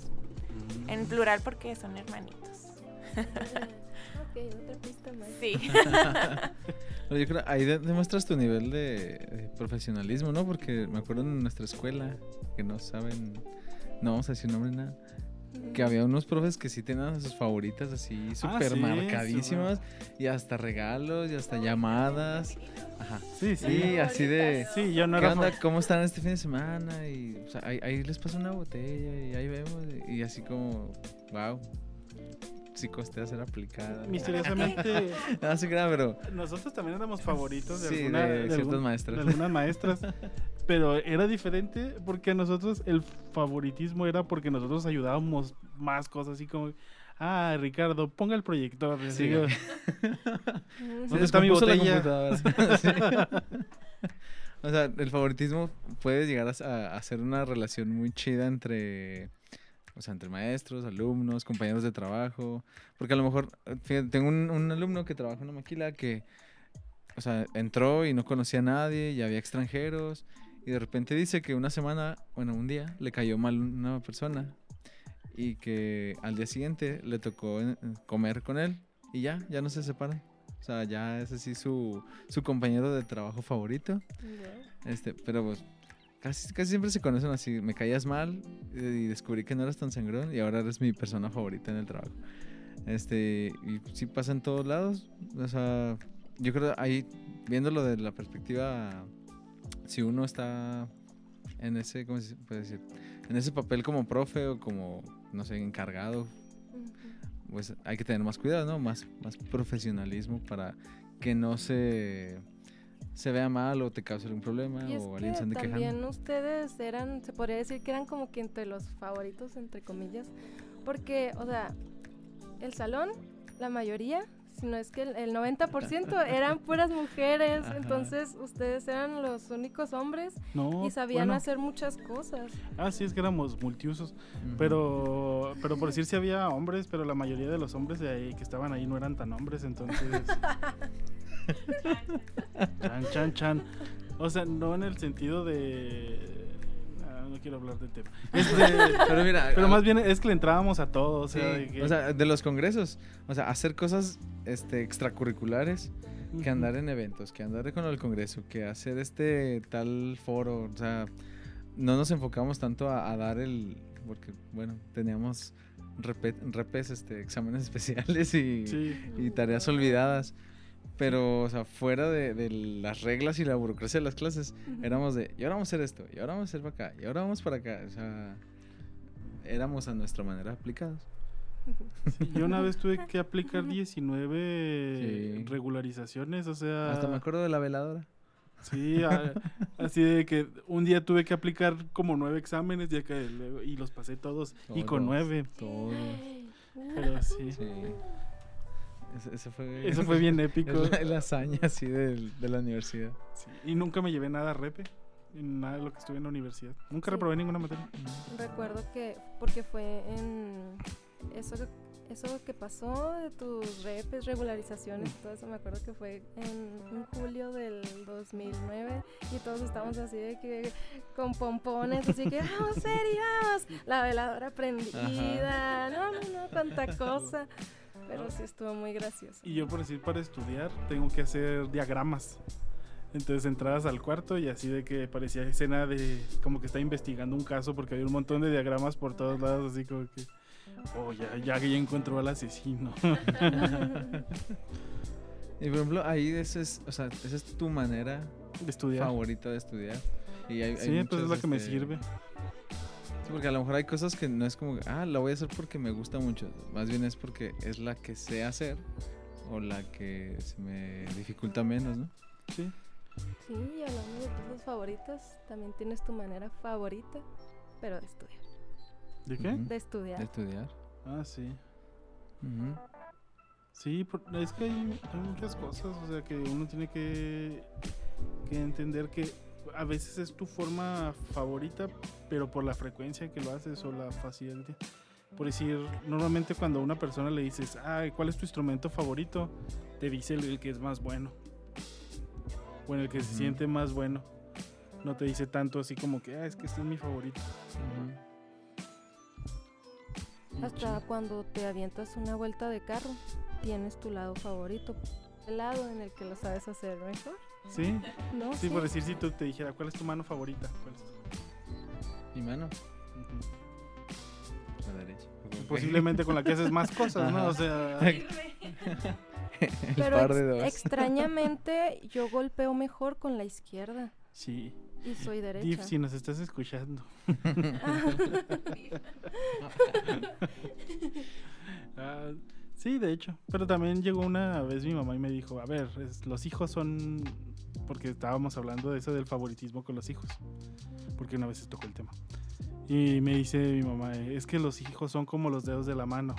Speaker 4: En plural porque son hermanitos.
Speaker 1: ok, otra pista más.
Speaker 4: Sí.
Speaker 2: Pero yo creo ahí de- demuestras tu nivel de, de profesionalismo, ¿no? Porque me acuerdo en nuestra escuela que no saben, no vamos a decir nombre nada, que había unos profes que sí tenían a sus favoritas así súper
Speaker 3: Ah, sí,
Speaker 2: marcadísimas y hasta regalos y hasta llamadas. Ajá.
Speaker 3: Sí, sí.
Speaker 2: Sí, así de...
Speaker 3: Sí, yo no
Speaker 2: ¿Qué
Speaker 3: era
Speaker 2: onda? ¿Cómo están este fin de semana? Y o sea, ahí, ahí les paso una botella y ahí vemos. Y así como, wow, costea ser aplicada.
Speaker 3: Misteriosamente,
Speaker 2: No, sí, claro, pero
Speaker 3: nosotros también éramos favoritos de,
Speaker 2: Sí,
Speaker 3: alguna-
Speaker 2: de ciertas
Speaker 3: algún-
Speaker 2: maestras.
Speaker 3: de algunas maestras. Pero era diferente porque a nosotros el favoritismo era porque nosotros ayudábamos más cosas así como, ah, Ricardo, ponga el proyector.
Speaker 2: Sí.
Speaker 3: ¿Dónde está mi
Speaker 2: la
Speaker 3: botella?
Speaker 2: O sea, el favoritismo puede llegar a, a- a ser una relación muy chida entre, o sea, entre maestros, alumnos, compañeros de trabajo. Porque a lo mejor, eh, fíjate, tengo un, un alumno que trabaja en una maquila que, o sea, entró y no conocía a nadie y había extranjeros. Y de repente dice que una semana, bueno, un día, le cayó mal una persona. Y que al día siguiente le tocó eh, comer con él. Y ya, ya no se separan. O sea, ya es así su, su compañero de trabajo favorito. Este, pero pues casi, casi siempre se conocen así. Me caías mal eh, y descubrí que no eras tan sangrón y ahora eres mi persona favorita en el trabajo. Este, y sí pasa en todos lados. O sea, yo creo ahí, viéndolo de la perspectiva, si uno está en ese, ¿cómo se puede decir? En ese papel como profe o como, no sé, encargado, pues hay que tener más cuidado, ¿no? Más, más profesionalismo para que no se, se vea mal o te cause algún problema
Speaker 1: Y es
Speaker 2: o alguien
Speaker 1: que
Speaker 2: se ande
Speaker 1: también
Speaker 2: quejando.
Speaker 1: ustedes eran, se podría decir que eran como que entre los favoritos, entre comillas, porque, o sea, el salón, la mayoría, si no es que el, el 90% eran puras mujeres,
Speaker 2: Ajá.
Speaker 1: entonces ustedes eran los únicos hombres
Speaker 3: No,
Speaker 1: y sabían
Speaker 3: bueno,
Speaker 1: hacer muchas cosas.
Speaker 3: Ah, sí, es que éramos multiusos. Pero, pero por decir si había hombres, pero la mayoría de los hombres de ahí que estaban ahí no eran tan hombres, entonces. chan, chan, chan. O sea, no en el sentido de. Ah, no quiero hablar del tema. Este,
Speaker 2: Pero mira,
Speaker 3: pero más bien es que le entrábamos a todo. O
Speaker 2: sí,
Speaker 3: sea, de que-
Speaker 2: o sea, de los congresos, o sea, hacer cosas este, extracurriculares, que andar en eventos, que andar con el congreso, que hacer este tal foro, o sea, no nos enfocamos tanto a, a dar el, porque bueno, teníamos repe- repes, este, exámenes especiales y,
Speaker 3: Sí.
Speaker 2: y tareas olvidadas. Pero, o sea, fuera de, de las reglas y la burocracia de las clases, éramos de, y ahora vamos a hacer esto, y ahora vamos a hacer para acá, y ahora vamos para acá. O sea, éramos a nuestra manera aplicados.
Speaker 3: Sí, yo una vez tuve que aplicar 19
Speaker 2: Sí.
Speaker 3: regularizaciones, o sea...
Speaker 2: Hasta me acuerdo de la veladora.
Speaker 3: Sí, a- así de que un día tuve que aplicar como nueve exámenes y, acá luego- y los pasé todos y con nueve.
Speaker 2: Todos.
Speaker 3: Pero sí,
Speaker 2: Sí. Ese, ese fue,
Speaker 3: eso fue bien épico.
Speaker 2: La, hazaña así de la universidad.
Speaker 3: Sí, Y nunca me llevé nada a repe en nada de lo que estuve en la universidad. Nunca
Speaker 1: Sí.
Speaker 3: reprobé ninguna materia.
Speaker 1: Recuerdo que, porque fue en eso, eso que pasó de tus repes, regularizaciones, todo eso, me acuerdo que fue en, en julio del 2009 y todos estábamos así de que con pompones, así que vamos, Seri, vamos, la veladora prendida, no, no, no, tanta cosa, pero sí estuvo muy gracioso.
Speaker 3: Y yo por decir para estudiar tengo que hacer diagramas. Entonces entradas al cuarto y así de que parecía escena de como que está investigando un caso porque había un montón de diagramas por todos lados, así como que, oh, ya, ya, ya encontró al asesino.
Speaker 2: Y por ejemplo, ahí esa es, o sea, esa es tu manera
Speaker 3: de estudiar.
Speaker 2: favorita de estudiar. Y hay, hay
Speaker 3: Sí, pues es
Speaker 2: muchas,
Speaker 3: la que me
Speaker 2: este,
Speaker 3: sirve.
Speaker 2: Sí, porque a lo mejor hay cosas que no es como, que, ah, la voy a hacer porque me gusta mucho. Más bien es porque es la que sé hacer o la que se me dificulta menos, ¿no?
Speaker 3: Sí.
Speaker 1: Sí, y hablando de cosas favoritas, también tienes tu manera favorita, pero de estudiar.
Speaker 3: ¿De qué?
Speaker 1: De estudiar.
Speaker 2: De estudiar.
Speaker 3: Ah, sí. Sí, por- es que hay, hay muchas cosas, o sea, que uno tiene que, que entender que a veces es tu forma favorita, pero por la frecuencia que lo haces o la facilidad. Por decir, normalmente cuando a una persona le dices, ay, ¿cuál es tu instrumento favorito? Te dice el, el que es más bueno. O en el que se siente más bueno. No te dice tanto así como que, ah, es que este es mi favorito.
Speaker 2: Ujú.
Speaker 1: Hasta cuando te avientas una vuelta de carro, tienes tu lado favorito, el lado en el que lo sabes hacer mejor.
Speaker 3: Sí,
Speaker 1: ¿No?
Speaker 3: sí, por decir, si tú te dijera, ¿cuál es tu mano favorita? ¿Cuál es tu-
Speaker 2: Mi mano,
Speaker 3: Ujú.
Speaker 2: la derecha.
Speaker 3: Posiblemente con la que haces más cosas, ¿no? O sea,
Speaker 2: El
Speaker 1: Pero
Speaker 2: par
Speaker 1: ex-
Speaker 2: de dos.
Speaker 1: extrañamente yo golpeo mejor con la izquierda
Speaker 3: sí.
Speaker 1: Y soy derecha.
Speaker 3: Div, si nos estás escuchando. Ah, sí, de hecho. Pero también llegó una vez mi mamá y me dijo, a ver, es- los hijos son... Porque estábamos hablando de eso del favoritismo con los hijos. Porque una vez se tocó el tema. Y me dice mi mamá, es que los hijos son como los dedos de la mano.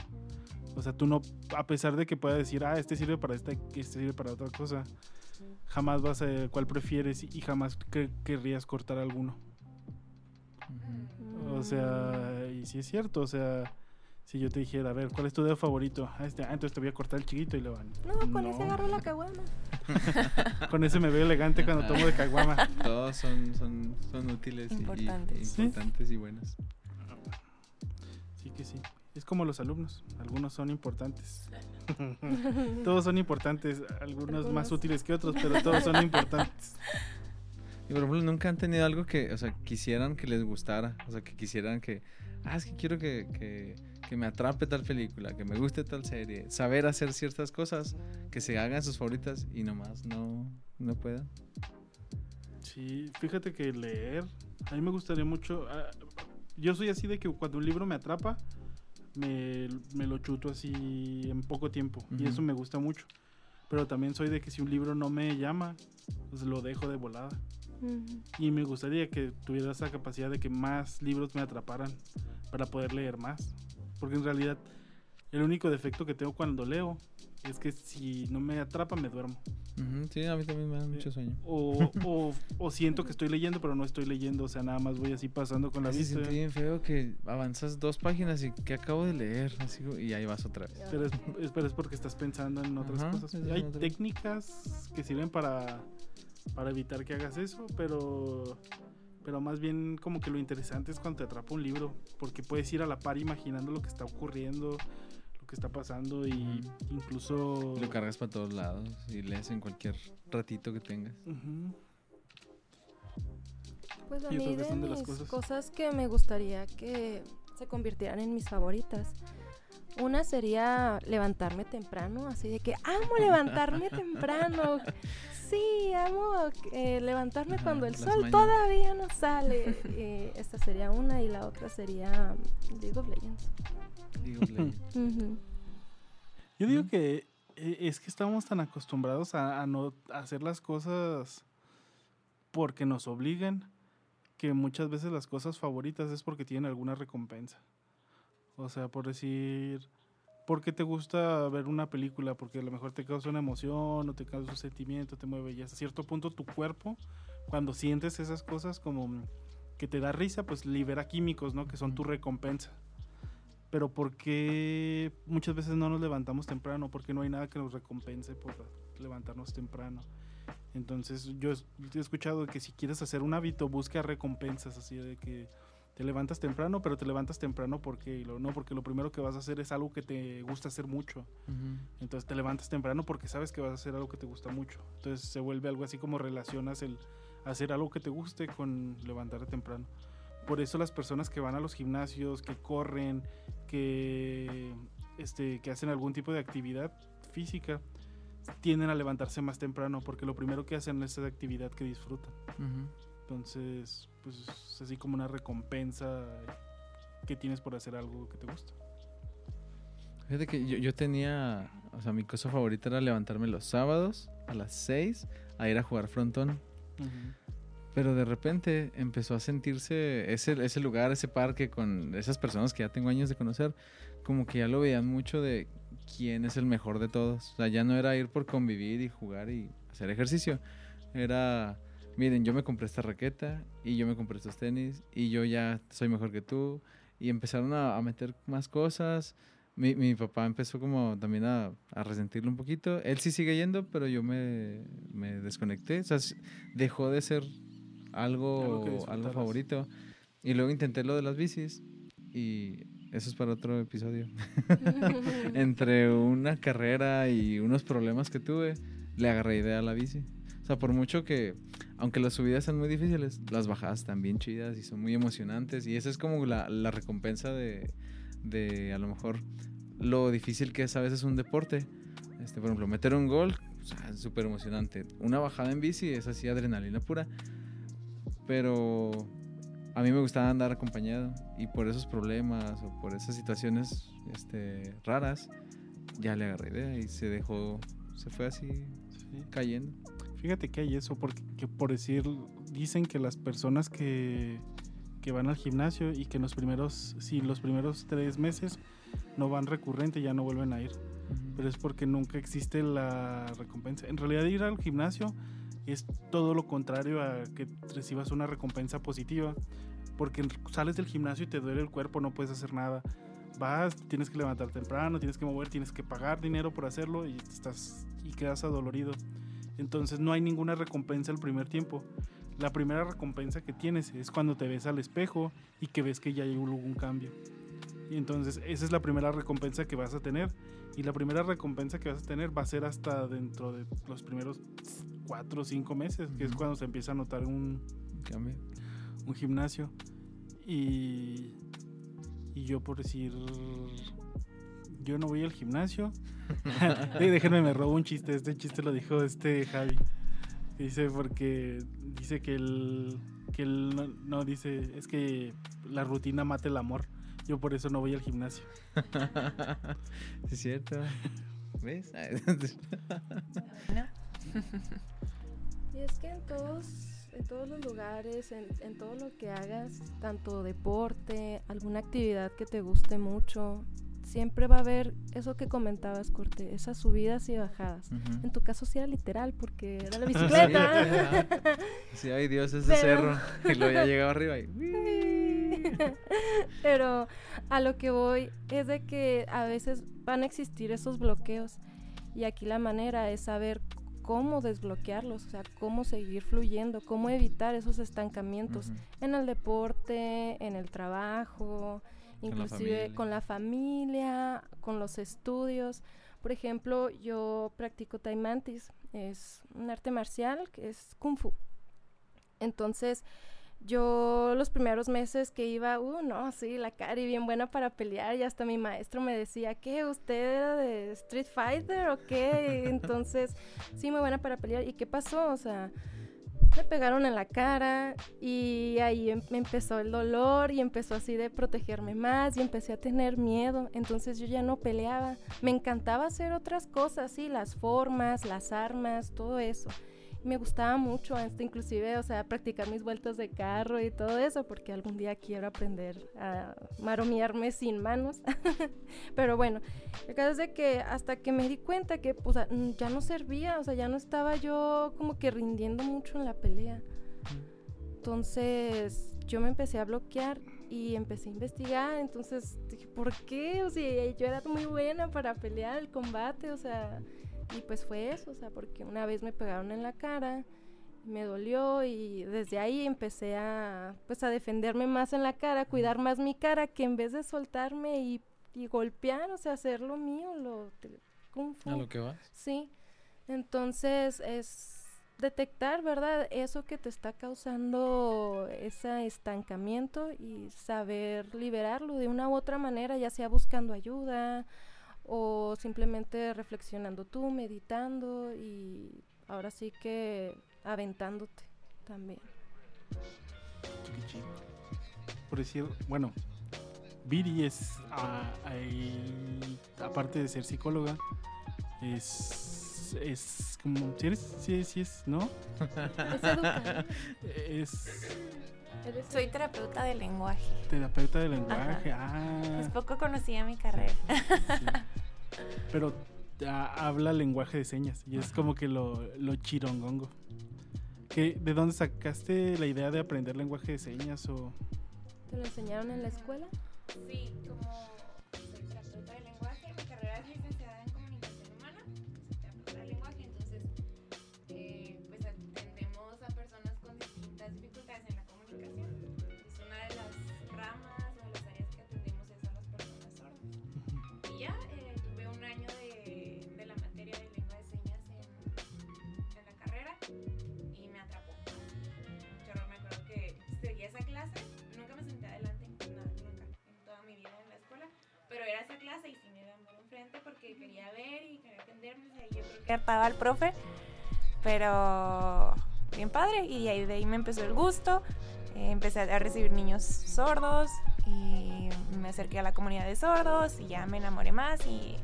Speaker 3: O sea, tú no, a pesar de que pueda decir, ah, este sirve para esta, este sirve para otra cosa, jamás vas a ver cuál prefieres y jamás que- querrías cortar alguno. O sea, y sí es cierto, o sea, si yo te dijera, a ver, ¿cuál es tu dedo favorito? Ah, este, ah, entonces te voy a cortar el chiquito y le van.
Speaker 1: No, con ese agarro la caguama.
Speaker 3: Con ese me veo elegante cuando tomo de caguama.
Speaker 2: Todos son, son, son útiles y- y-
Speaker 1: Importantes.
Speaker 2: y,
Speaker 3: Sí.
Speaker 2: importantes y buenos.
Speaker 3: Sí que sí. Es como los alumnos, algunos son importantes. todos son importantes, algunos más
Speaker 1: Algunos.
Speaker 3: útiles que otros, pero todos son importantes.
Speaker 2: Y por ejemplo, nunca han tenido algo que, o sea, quisieran que les gustara. O sea, que quisieran que, ah, es que quiero que, que, que me atrape tal película, que me guste tal serie. Saber hacer ciertas cosas, que se hagan sus favoritas y nomás no, no puedan.
Speaker 3: Sí, fíjate que leer, a mí me gustaría mucho. ah, yo soy así de que cuando un libro me atrapa, me, me lo chuto así en poco tiempo. Y eso me gusta mucho. Pero también soy de que si un libro no me llama, pues lo dejo de volada. Y me gustaría que tuviera esa capacidad de que más libros me atraparan para poder leer más. Porque en realidad el único defecto que tengo cuando leo es que si no me atrapa me duermo.
Speaker 2: Sí, a mí también me da mucho sueño.
Speaker 3: O, o, o siento que estoy leyendo, pero no estoy leyendo. O sea, nada más voy así pasando con la
Speaker 2: Así
Speaker 3: vista.
Speaker 2: siente bien feo que avanzas dos páginas y que acabo de leer, así, y ahí vas otra vez.
Speaker 3: Pero es, es- pero es porque estás pensando en otras
Speaker 2: Ajá,
Speaker 3: cosas. Hay técnicas que sirven para, para evitar que hagas eso, pero, pero más bien como que lo interesante es cuando te atrapa un libro, porque puedes ir a la par imaginando lo que está ocurriendo, que está pasando y
Speaker 2: Ujú.
Speaker 3: incluso...
Speaker 2: Lo cargas para todos lados y lees en cualquier ratito que tengas.
Speaker 3: Ujú.
Speaker 1: Pues a mí de
Speaker 3: de las
Speaker 1: mis
Speaker 3: cosas.
Speaker 1: cosas que me gustaría que se convirtieran en mis favoritas. Una sería levantarme temprano, así de que amo levantarme temprano. Sí, amo eh, levantarme
Speaker 2: Ajá,
Speaker 1: cuando el sol
Speaker 2: mañanas.
Speaker 1: todavía no sale. Eh, esta sería una y la otra sería League of Legends.
Speaker 3: Yo digo que eh, es que estamos tan acostumbrados a, a no hacer las cosas porque nos obligan, que muchas veces las cosas favoritas es porque tienen alguna recompensa. O sea, por decir, porque te gusta ver una película, porque a lo mejor te causa una emoción o te causa un sentimiento, te mueve y hasta cierto punto tu cuerpo, cuando sientes esas cosas como que te da risa, pues libera químicos, ¿no? Que son tu recompensa. Pero ¿por qué muchas veces no nos levantamos temprano? Porque no hay nada que nos recompense por levantarnos temprano. Entonces yo he escuchado que si quieres hacer un hábito, busca recompensas, así de que te levantas temprano, pero te levantas temprano porque lo, no, porque lo primero que vas a hacer es algo que te gusta hacer mucho. Entonces te levantas temprano porque sabes que vas a hacer algo que te gusta mucho. Entonces se vuelve algo así como relacionas el hacer algo que te guste con levantarte temprano. Por eso las personas que van a los gimnasios, que corren, que, este, que hacen algún tipo de actividad física, tienden a levantarse más temprano porque lo primero que hacen es esa actividad que disfrutan. Entonces, pues es así como una recompensa que tienes por hacer algo que te gusta.
Speaker 2: Fíjate que yo, yo tenía, o sea, mi cosa favorita era levantarme los sábados a las 6 a ir a jugar frontón. Pero de repente empezó a sentirse ese, ese lugar, ese parque con esas personas que ya tengo años de conocer, como que ya lo veían mucho de quién es el mejor de todos. O sea, ya no era ir por convivir y jugar y hacer ejercicio. Era, miren, yo me compré esta raqueta y yo me compré estos tenis y yo ya soy mejor que tú. Y empezaron a, a meter más cosas. Mi, mi papá empezó como también a, a resentirlo un poquito. Él sí sigue yendo, pero yo me, me desconecté. O sea, dejó de ser
Speaker 3: Algo
Speaker 2: algo, favorito. Y luego intenté lo de las bicis y eso es para otro episodio. Entre una carrera y unos problemas que tuve, le agarré idea a la bici. O sea, por mucho que, aunque las subidas sean muy difíciles, las bajadas están bien chidas y son muy emocionantes. Y esa es como la, la recompensa de, de, a lo mejor, lo difícil que es a veces un deporte. Este, por ejemplo, meter un gol, o sea, es súper emocionante. Una bajada en bici es así adrenalina pura. Pero a mí me gustaba andar acompañado y por esos problemas o por esas situaciones este, raras, ya le agarré idea y se dejó, se fue así
Speaker 3: Sí.
Speaker 2: cayendo.
Speaker 3: Fíjate que hay eso, porque que por decir, dicen que las personas que, que van al gimnasio y que en los primeros, si los primeros tres meses no van recurrente, ya no vuelven a ir. Pero es porque nunca existe la recompensa. En realidad ir al gimnasio es todo lo contrario a que recibas una recompensa positiva. Porque sales del gimnasio y te duele el cuerpo, no puedes hacer nada. Vas, tienes que levantar temprano, tienes que mover, tienes que pagar dinero por hacerlo y estás y quedas adolorido. Entonces no hay ninguna recompensa el primer tiempo. La primera recompensa que tienes es cuando te ves al espejo y que ves que ya hay un, un cambio. Y entonces esa es la primera recompensa que vas a tener. Y la primera recompensa que vas a tener va a ser hasta dentro de los primeros cuatro o cinco meses, que es cuando se empieza a notar un,
Speaker 2: Cambio.
Speaker 3: un gimnasio. Y, y yo por decir, yo no voy al gimnasio. Déjenme, me robo un chiste. Este chiste lo dijo este Javi. Dice porque dice que el que él no, no, dice es que la rutina mata el amor. Yo por eso no voy al gimnasio.
Speaker 2: sí, es cierto. ¿Ves?
Speaker 1: Y es que en todos, en todos los lugares, en, en todo lo que hagas, tanto deporte, alguna actividad que te guste mucho, siempre va a haber eso que comentabas, Corte, esas subidas y bajadas. En tu caso sí era literal, porque era la bicicleta.
Speaker 2: Sí, ay Dios, ese
Speaker 1: Pero-
Speaker 2: cerro. Y luego ya llegaba arriba y...
Speaker 1: Pero a lo que voy es de que a veces van a existir esos bloqueos y aquí la manera es saber cómo desbloquearlos, o sea, cómo seguir fluyendo, cómo evitar esos estancamientos
Speaker 2: Ujú.
Speaker 1: en el deporte, en el trabajo,
Speaker 2: la
Speaker 1: inclusive
Speaker 2: familia.
Speaker 1: con la familia, con los estudios. Por ejemplo, yo practico taimantis, es un arte marcial que es kung fu. Entonces, yo los primeros meses que iba, uh, no, sí, la Cari bien buena para pelear y hasta mi maestro me decía, ¿qué? ¿Usted era de Street Fighter o qué? Entonces, sí, muy buena para pelear. ¿Y qué pasó? O sea, me pegaron en la cara y ahí em- me empezó el dolor y empezó así de protegerme más y empecé a tener miedo. Entonces yo ya no peleaba. Me encantaba hacer otras cosas, sí, las formas, las armas, todo eso. Me gustaba mucho, hasta inclusive, o sea, practicar mis vueltas de carro y todo eso, porque algún día quiero aprender a maromearme sin manos. Pero bueno, el es de que hasta que me di cuenta que pues, ya no servía, o sea, ya no estaba yo como que rindiendo mucho en la pelea. Entonces yo me empecé a bloquear y empecé a investigar. Entonces dije, ¿por qué? O sea, yo era muy buena para pelear el combate, o sea, y pues fue eso, o sea, porque una vez me pegaron en la cara, me dolió y desde ahí empecé a, pues, a defenderme más en la cara, cuidar más mi cara, que en vez de soltarme y, y golpear, o sea, hacer lo mío, lo kung fu.
Speaker 2: A lo que vas.
Speaker 1: Sí, entonces es detectar, ¿verdad? Eso que te está causando ese estancamiento y saber liberarlo de una u otra manera, ya sea buscando ayuda o simplemente reflexionando tú, meditando y ahora sí que aventándote también.
Speaker 3: Qué chido. Por decir, bueno, Viri es, ah, aparte de ser psicóloga, es, es como, si eres, sí, sí es, ¿no?
Speaker 1: Es
Speaker 3: Es
Speaker 4: Soy terapeuta de lenguaje.
Speaker 3: terapeuta de lenguaje, ah,
Speaker 4: Es poco conocida mi carrera.
Speaker 3: sí. Pero ah, habla lenguaje de señas y es como que lo, lo chirongongo. ¿Qué, ¿De dónde sacaste la idea de aprender lenguaje de señas o...?
Speaker 1: ¿Te lo enseñaron en la escuela?
Speaker 4: Sí, como porque quería ver y quería aprenderme, o sea, yo creo que hartaba al profe, pero bien padre, y de ahí me empezó el gusto, eh, empecé a recibir niños sordos y me acerqué a la comunidad de sordos y ya me enamoré más y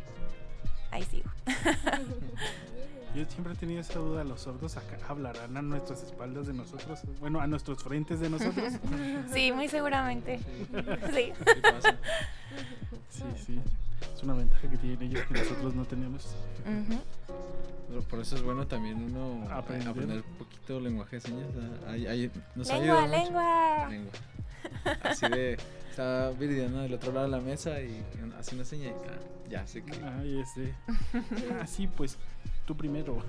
Speaker 4: ahí sigo.
Speaker 3: Yo siempre he tenido esa duda, los sordos acá hablarán a nuestras espaldas de nosotros, bueno, a nuestros frentes de nosotros.
Speaker 4: Sí, muy seguramente. Sí.
Speaker 3: Sí, sí. Es una ventaja que tienen ellos que nosotros no tenemos.
Speaker 2: Pero por eso es bueno también uno
Speaker 3: Aprender.
Speaker 2: aprender, un poquito lenguaje de señas. hay- nos
Speaker 4: Lengua, lengua.
Speaker 2: Lengua. Así de, está Viridiana del otro lado de la mesa y hace una seña y ah, ya sé que...
Speaker 3: Ay, ese. Ah, sí, pues tú primero.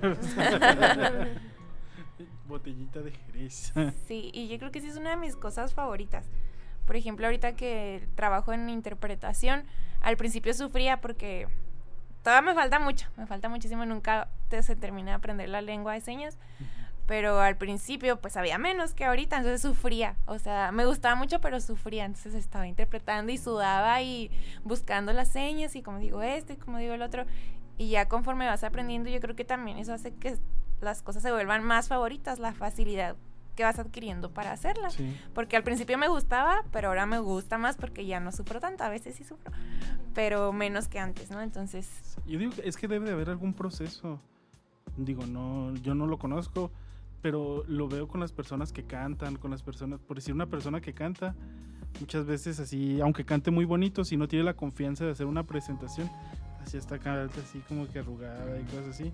Speaker 3: Botellita de Jerez.
Speaker 4: Sí, y yo creo que sí es una de mis cosas favoritas. Por ejemplo, ahorita que trabajo en interpretación, al principio sufría porque todavía me falta mucho, me falta muchísimo, nunca te, se termina de aprender la lengua de señas, pero al principio pues había menos que ahorita, entonces sufría, o sea, me gustaba mucho, pero sufría, entonces estaba interpretando y sudaba y buscando las señas y como digo esto y como digo el otro, y ya conforme vas aprendiendo, yo creo que también eso hace que las cosas se vuelvan más favoritas, la facilidad que vas adquiriendo para hacerlas.
Speaker 3: Sí.
Speaker 4: Porque al principio me gustaba, pero ahora me gusta más porque ya no sufro tanto. A veces sí sufro, pero menos que antes, ¿no? Entonces,
Speaker 3: Yo digo que es que debe de haber algún proceso. Digo, no, yo no lo conozco, pero lo veo con las personas que cantan, con las personas, por decir una persona que canta, muchas veces así, aunque cante muy bonito, si no tiene la confianza de hacer una presentación, así está canta así como que arrugada y cosas así.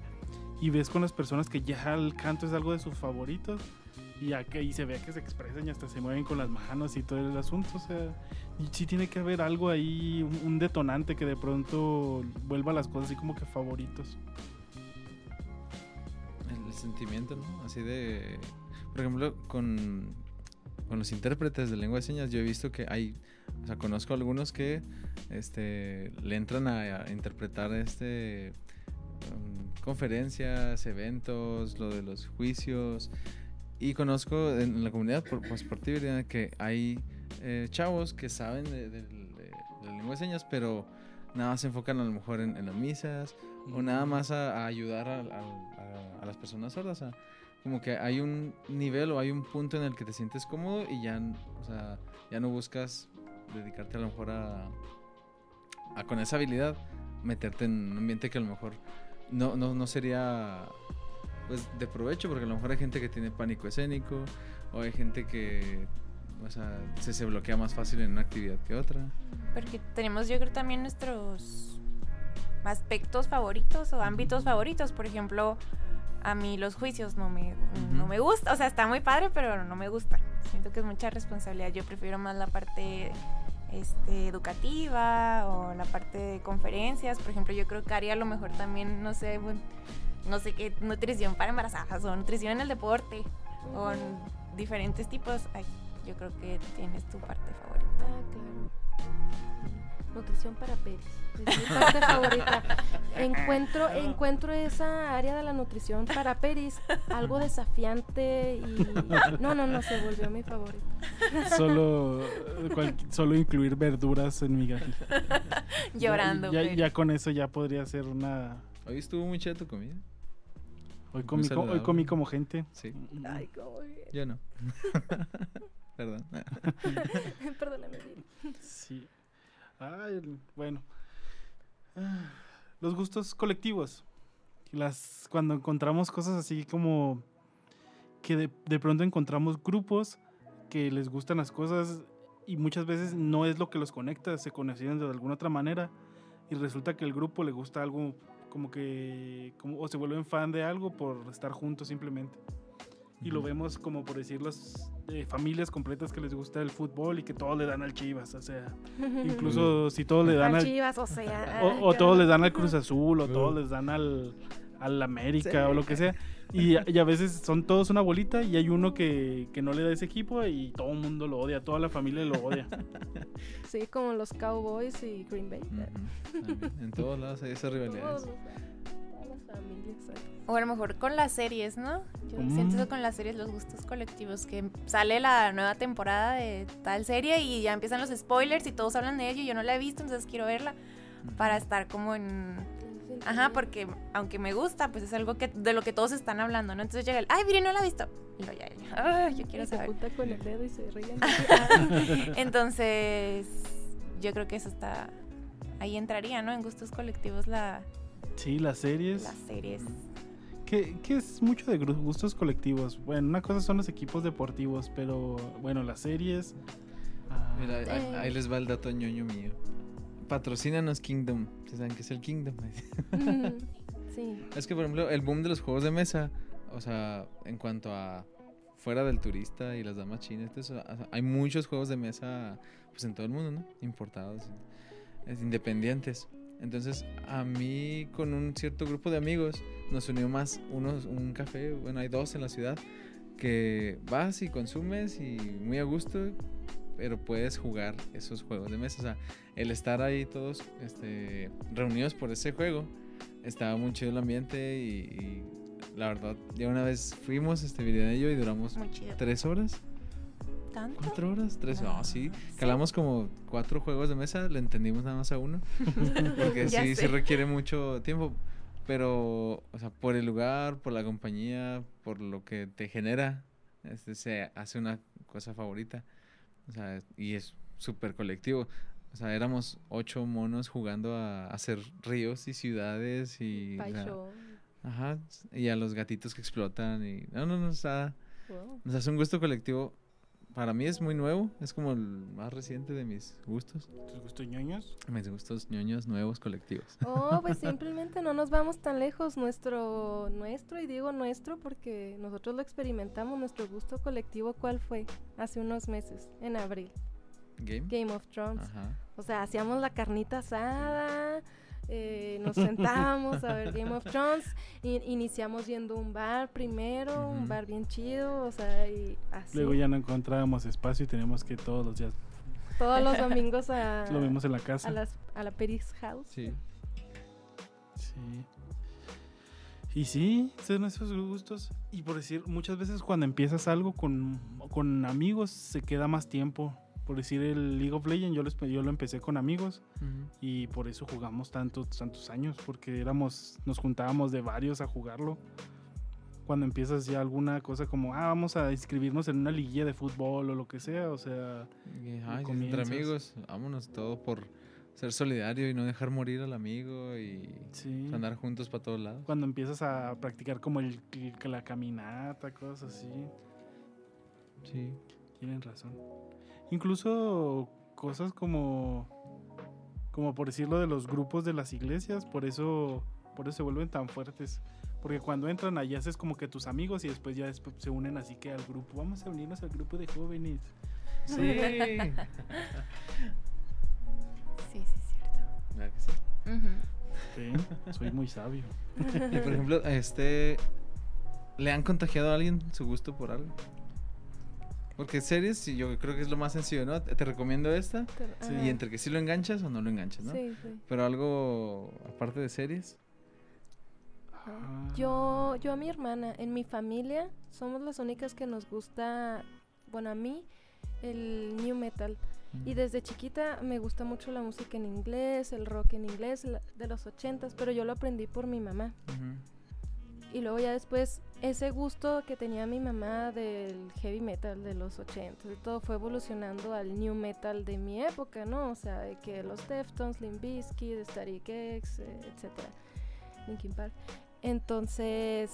Speaker 3: Y ves con las personas que ya el canto es algo de sus favoritos y que ahí se ve que se expresan y hasta se mueven con las manos y todo el asunto, o sea, y sí tiene que haber algo ahí, un, un detonante que de pronto vuelva las cosas así como que favoritos.
Speaker 2: El, el sentimiento, ¿no? Así de... Por ejemplo, con, con los intérpretes de lengua de señas, yo he visto que hay... O sea, conozco algunos que este, le entran a, a interpretar este... um, conferencias, eventos, lo de los juicios Y conozco en la comunidad por, pues, por ti, Viridiana, que hay eh, chavos que saben de, de- de la lengua de señas, pero nada más se enfocan a lo mejor en, en las misas o nada más a, a ayudar a, a- a- las personas sordas. a- como que hay un nivel o hay un punto en el que te sientes cómodo y ya, o sea, ya no buscas dedicarte a lo mejor a, a con esa habilidad meterte en un ambiente que a lo mejor no, no, no sería pues de provecho porque a lo mejor hay gente que tiene pánico escénico o hay gente que o sea, se, se bloquea más fácil en una actividad que otra.
Speaker 4: Porque tenemos yo creo también nuestros aspectos favoritos o ámbitos favoritos. Por ejemplo, a mí los juicios no me, no
Speaker 2: Ujú.
Speaker 4: me gusta. O sea, está muy padre, pero no me gusta. Siento que es mucha responsabilidad. Yo prefiero más la parte este, educativa o la parte de conferencias. Por ejemplo, yo creo que haría a lo mejor también, no sé, no sé qué, nutrición para embarazadas o nutrición en el deporte o en diferentes tipos. Ay, yo creo que tienes tu parte favorita.
Speaker 1: Ah, claro. Nutrición para Pérez. Es mi parte favorita. Encuentro, encuentro esa área de la nutrición para Peris algo desafiante y no, no, no, se volvió mi favorita.
Speaker 3: Solo, cual- solo incluir verduras en mi galleta.
Speaker 4: Llorando.
Speaker 3: Ya, ya,
Speaker 4: Peri.
Speaker 3: ya con eso ya podría ser una...
Speaker 2: Hoy estuvo muy chida tu comida.
Speaker 3: Hoy comí, co- hoy comí como gente.
Speaker 2: Sí,
Speaker 1: Ay, cómo bien.
Speaker 2: yo no. Perdón.
Speaker 1: Perdóname.
Speaker 3: Sí. Bueno. Los gustos colectivos. Las, cuando encontramos cosas así como que de, de pronto encontramos grupos que les gustan las cosas y muchas veces no es lo que los conecta, se conocieron de alguna otra manera y resulta que el grupo le gusta algo como que o se vuelven fan de algo por estar juntos simplemente. Y lo vemos como por decir las eh, familias completas que les gusta el fútbol y que todos le dan al Chivas, o sea, incluso si todos le dan
Speaker 1: Al
Speaker 3: al,
Speaker 1: Chivas, o sea.
Speaker 3: o, o todos les dan al Cruz Azul, o
Speaker 2: Uh.
Speaker 3: todos les dan al, al América,
Speaker 2: Sí.
Speaker 3: o lo que sea. Y, a- y a veces son todos una bolita y hay uno que, que no le da ese equipo y todo el mundo lo odia, toda la familia lo odia.
Speaker 1: Sí, como los Cowboys y Green Bay.
Speaker 2: En todos lados hay esas
Speaker 1: Todos
Speaker 4: O a lo mejor con las series, ¿no? Yo
Speaker 3: Mm.
Speaker 4: siento eso con las series, los gustos colectivos, que sale la nueva temporada de tal serie y ya empiezan los spoilers y todos hablan de ello y yo no la he visto, entonces quiero verla para estar como en... Ajá, porque aunque me gusta, pues es algo que de lo que todos están hablando, ¿no? Entonces llega el, ay, mire, no la he visto. Y lo ya, ya, "Ay, yo quiero
Speaker 1: Y se
Speaker 4: saber.
Speaker 1: apunta con el dedo y se ríen.
Speaker 4: Entonces, yo creo que eso está... Ahí entraría, ¿no? En gustos colectivos la,
Speaker 3: Sí, las series,
Speaker 4: las series.
Speaker 3: que, que es mucho de gustos colectivos. Bueno, una cosa son los equipos deportivos, pero bueno, las series... ah,
Speaker 2: Mira, ahí,
Speaker 1: Eh.
Speaker 2: ahí les va el dato ñoño mío. Patrocínanos Kingdom. ¿Sí ¿Saben qué es el Kingdom?
Speaker 1: sí.
Speaker 2: Es que, por ejemplo, el boom de los juegos de mesa, o sea, en cuanto a fuera del turista y las damas chinas, hay muchos juegos de mesa pues en todo el mundo, ¿no? Importados, es, independientes. Entonces, a mí con un cierto grupo de amigos nos unió más unos, un café, bueno, hay dos en la ciudad, que vas y consumes y muy a gusto, pero puedes jugar esos juegos de mesa. O sea, el estar ahí todos este, reunidos por ese juego, estaba muy chido el ambiente y, y la verdad, ya una vez fuimos, este video y yo, y duramos tres horas,
Speaker 4: ¿Tanto?
Speaker 2: cuatro horas, tres, no,
Speaker 4: Ah,
Speaker 2: sí,
Speaker 4: sí.
Speaker 2: calamos como cuatro juegos de mesa, le entendimos nada más a uno, porque sí,
Speaker 4: sé.
Speaker 2: sí requiere mucho tiempo, pero, o sea, por el lugar, por la compañía, por lo que te genera, este, se hace una cosa favorita, o sea, y es súper colectivo. O sea, éramos ocho monos jugando a hacer ríos y ciudades y... o sea. Ajá, y a los gatitos que explotan y... No, no, no, o sea,
Speaker 1: Wow.
Speaker 2: sea, es un gusto colectivo. Para mí es muy nuevo, es como el más reciente de mis gustos.
Speaker 3: ¿Tus gustos ñoños?
Speaker 2: Mis gustos ñoños nuevos colectivos.
Speaker 1: Oh, pues simplemente no nos vamos tan lejos. Nuestro, nuestro, y digo nuestro porque nosotros lo experimentamos, nuestro gusto colectivo, ¿cuál fue? Hace unos meses, en abril.
Speaker 2: Game.
Speaker 1: Game of Thrones.
Speaker 2: Ajá.
Speaker 1: O sea, hacíamos la carnita asada, eh, nos sentábamos a ver Game of Thrones, in- iniciamos yendo a un bar primero, un bar bien chido, o sea, y así.
Speaker 3: Luego ya no encontrábamos espacio y teníamos que todos los días
Speaker 1: Todos los domingos a,
Speaker 3: lo vimos en la
Speaker 1: a,
Speaker 3: casa.
Speaker 1: las, a la Peris House.
Speaker 2: Sí.
Speaker 3: Sí. Y sí, son esos gustos. Y por decir, muchas veces cuando empiezas algo con, con amigos, se queda más tiempo. Por decir, el League of Legends, yo lo, espe- yo lo empecé con amigos y por eso jugamos tantos, tantos años, porque éramos, nos juntábamos de varios a jugarlo. Cuando empiezas ya alguna cosa como, ah, vamos a inscribirnos en una liguilla de fútbol o lo que sea, o sea,
Speaker 2: ay, entre
Speaker 3: comienzas.
Speaker 2: amigos, vámonos todo por ser solidario y no dejar morir al amigo y
Speaker 3: sí.
Speaker 2: andar juntos para todos lados.
Speaker 3: Cuando empiezas a practicar como el- la caminata, cosas así.
Speaker 2: Sí.
Speaker 3: Tienen razón. Incluso cosas como, como por decirlo de los grupos de las iglesias, por eso, por eso se vuelven tan fuertes. Porque cuando entran allá haces como que tus amigos y después ya después se unen así que al grupo. Vamos a unirnos al grupo de jóvenes.
Speaker 2: Sí.
Speaker 5: Sí, sí, es cierto.
Speaker 2: ¿Verdad que sí?
Speaker 5: Ujú.
Speaker 3: ¿Ven? Soy muy sabio.
Speaker 2: Y por ejemplo, este. ¿Le han contagiado a alguien su gusto por algo? Porque series, yo creo que es lo más sencillo, ¿no? Te, recomiendo esta.
Speaker 3: Sí.
Speaker 2: Y entre que sí lo enganchas o no lo enganchas, ¿no?
Speaker 1: Sí, sí.
Speaker 2: Pero algo aparte de series.
Speaker 3: Ah.
Speaker 1: Yo, yo a mi hermana, en mi familia, somos las únicas que nos gusta, bueno, a mí, el new metal. Y desde chiquita me gusta mucho la música en inglés, el rock en inglés, la- de los ochentas, pero yo lo aprendí por mi mamá. Y luego ya después, ese gusto que tenía mi mamá del heavy metal de los ochentas, y todo fue evolucionando al new metal de mi época, ¿no? O sea, de que los Deftones, Limp Bizkit, Static X, etcétera, Linkin Park. Entonces,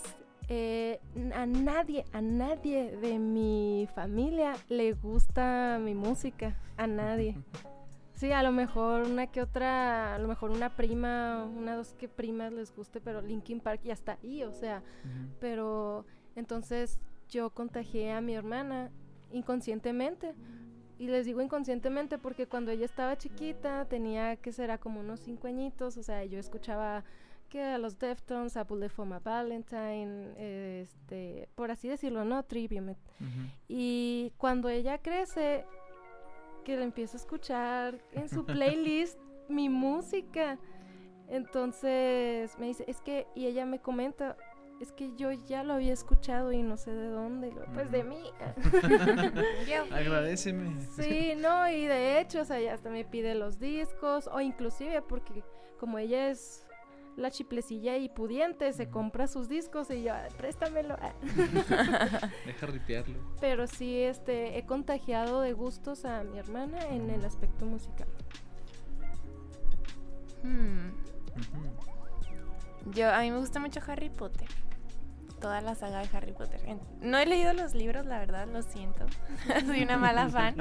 Speaker 1: eh, a nadie, a nadie de mi familia le gusta mi música, a nadie. Sí, a lo mejor una que otra, a lo mejor una prima, una dos que primas les guste, pero Linkin Park ya está ahí, o sea, pero entonces yo contagié a mi hermana inconscientemente. Y les digo inconscientemente porque cuando ella estaba chiquita, tenía que será como unos cinco añitos, o sea, yo escuchaba que a los Deftones, a Bullet for My Valentine, eh, este, por así decirlo, ¿no? Trivium. Y cuando ella crece, que le empiezo a escuchar en su playlist mi música. Entonces me dice, es que, y ella me comenta, es que yo ya lo había escuchado y no sé de dónde. Pues de mí.
Speaker 2: Agradeceme.
Speaker 1: sí, no, y de hecho, o sea, ya hasta me pide los discos, o inclusive porque como ella es la chiplecilla y pudiente, se compra sus discos y yo, "Ay, préstamelo.
Speaker 2: Deja ripearlo.
Speaker 1: Pero sí, este, he contagiado de gustos a mi hermana en el aspecto musical.
Speaker 5: Hmm. Yo, a mí me gusta mucho Harry Potter. Toda la saga de Harry Potter. No he leído los libros, la verdad, lo siento. Soy una mala fan.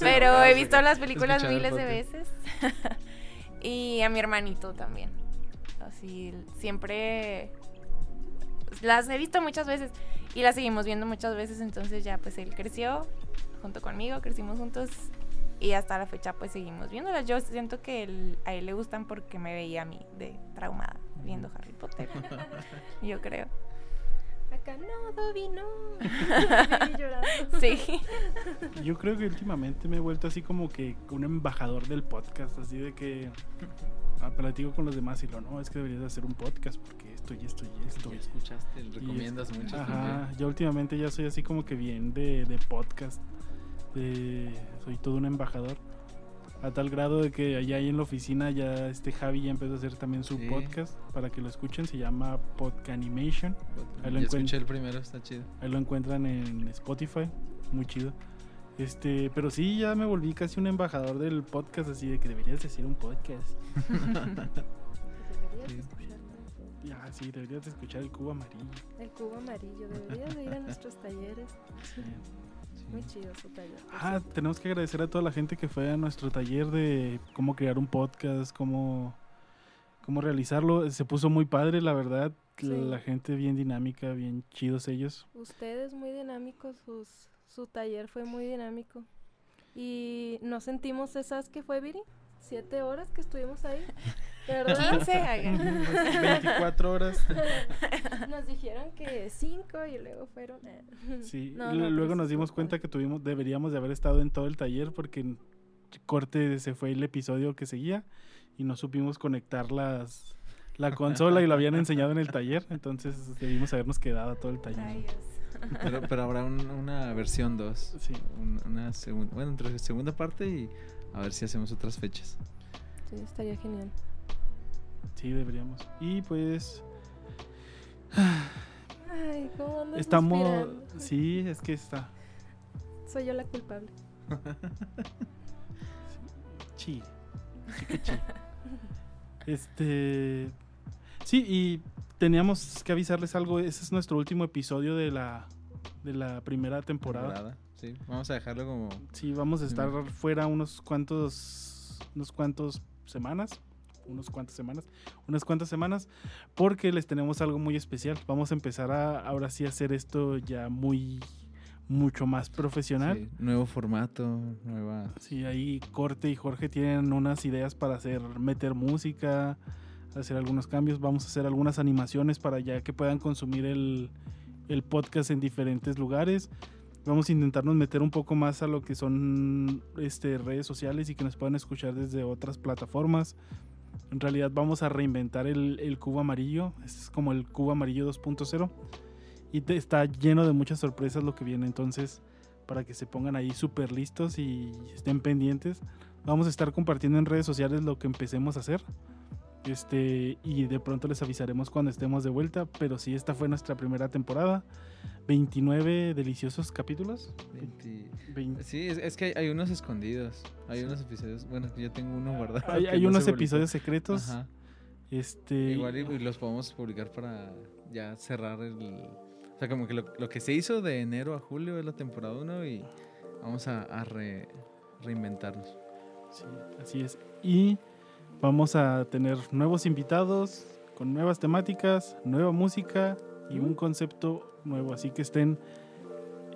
Speaker 5: Pero he visto
Speaker 2: que
Speaker 5: las películas miles de veces. y a mi hermanito también. Así, siempre las he visto muchas veces y las seguimos viendo muchas veces. Entonces ya pues él creció junto conmigo, crecimos juntos y hasta la fecha pues seguimos viéndolas. Yo siento que él- a él le gustan porque me veía a mí de traumada viendo Harry Potter. Yo creo.
Speaker 1: Acá no, Dobby, no.
Speaker 5: Sí.
Speaker 3: Yo creo que últimamente me he vuelto así como que un embajador del podcast, así de que ah, platico con los demás y lo no, es que deberías de hacer un podcast porque esto y esto y esto.
Speaker 2: Ya escuchaste, recomiendas mucho.
Speaker 3: Ajá, yo últimamente ya soy así como que bien de, de podcast. de- soy todo un embajador. A tal grado de que allá en la oficina ya este Javi ya empezó a hacer también su
Speaker 2: Sí.
Speaker 3: podcast para que lo escuchen. Se llama Podcanimation. Ahí lo
Speaker 2: escuché el primero, está chido.
Speaker 3: Ahí lo encuentran en Spotify. Muy chido. Este, pero sí, ya me volví casi un embajador del podcast, así de que deberías de hacer un podcast.
Speaker 1: Deberías
Speaker 2: Sí.
Speaker 3: Ya, sí, deberías de escuchar el cubo amarillo.
Speaker 1: El cubo amarillo. Deberías de ir a nuestros talleres.
Speaker 3: Sí.
Speaker 1: Muy chido su taller.
Speaker 3: Ah,
Speaker 1: cierto.
Speaker 3: tenemos que agradecer a toda la gente que fue a nuestro taller de cómo crear un podcast, cómo, cómo realizarlo. Se puso muy padre, la verdad.
Speaker 1: Sí.
Speaker 3: La gente bien dinámica, bien chidos ellos.
Speaker 1: Ustedes muy dinámicos, sus, su taller fue muy dinámico. Y nos sentimos esas que fue, Viri, siete horas que estuvimos ahí, ¿verdad?
Speaker 5: 15. hagan.
Speaker 3: 24 horas.
Speaker 1: Nos dijeron que cinco y luego fueron...
Speaker 3: Sí,
Speaker 1: No, no,
Speaker 3: luego
Speaker 1: pero
Speaker 3: nos dimos cuenta que tuvimos, deberíamos de haber estado en todo el taller porque corte se fue el episodio que seguía y no supimos conectar las, la consola y lo habían enseñado en el taller, entonces debimos habernos quedado todo el taller.
Speaker 5: Rayos.
Speaker 2: Pero, pero habrá un- una versión 2.
Speaker 3: Sí.
Speaker 2: una segunda, bueno, entre segunda parte y a ver si hacemos otras fechas.
Speaker 1: Sí, estaría genial.
Speaker 3: Sí, deberíamos. Y pues
Speaker 1: Ay, ¿cómo andas
Speaker 3: estamos...
Speaker 1: suspirando?
Speaker 3: Sí, es que está...
Speaker 1: Soy yo la culpable.
Speaker 3: Chi. Chique chi. Este. Sí, y teníamos que avisarles algo. Ese es nuestro último episodio de la, de la primera temporada.
Speaker 2: Temporada, Sí, vamos a dejarlo como
Speaker 3: Sí, vamos a estar fuera unos cuantos. unos cuantos semanas. Unos cuantas semanas. Unas cuantas semanas. Porque les tenemos algo muy especial. Vamos a empezar a ahora sí a hacer esto ya muy. mucho más profesional.
Speaker 2: sí, nuevo formato, nueva.
Speaker 3: Sí, ahí Corte y Jorge tienen unas ideas para hacer, meter música, hacer algunos cambios. Vamos a hacer algunas animaciones para ya que puedan consumir el, el podcast en diferentes lugares. Vamos a intentarnos meter un poco más a lo que son este, redes sociales y que nos puedan escuchar desde otras plataformas. En realidad vamos a reinventar el, el cubo amarillo. Este es como el cubo amarillo 2.0. Y te- está lleno de muchas sorpresas lo que viene. Entonces, para que se pongan ahí súper listos y estén pendientes. Vamos a estar compartiendo en redes sociales lo que empecemos a hacer. Este, y de pronto les avisaremos cuando estemos de vuelta. Pero sí, esta fue nuestra primera temporada. 29 deliciosos capítulos.
Speaker 2: 20.
Speaker 3: 20
Speaker 2: Sí, es, es que hay, hay unos escondidos. Hay unos episodios. Bueno, yo tengo uno guardado.
Speaker 3: Hay,
Speaker 2: que
Speaker 3: hay
Speaker 2: no
Speaker 3: unos
Speaker 2: se
Speaker 3: episodios secretos.
Speaker 2: Ajá.
Speaker 3: Este,
Speaker 2: Igual y, y los podemos publicar para ya cerrar el. O sea, como que lo, lo que se hizo de enero a julio es la temporada 1 y vamos a, a re- reinventarnos.
Speaker 3: Sí, así es. Y vamos a tener nuevos invitados con nuevas temáticas, nueva música y un concepto nuevo. Así que estén,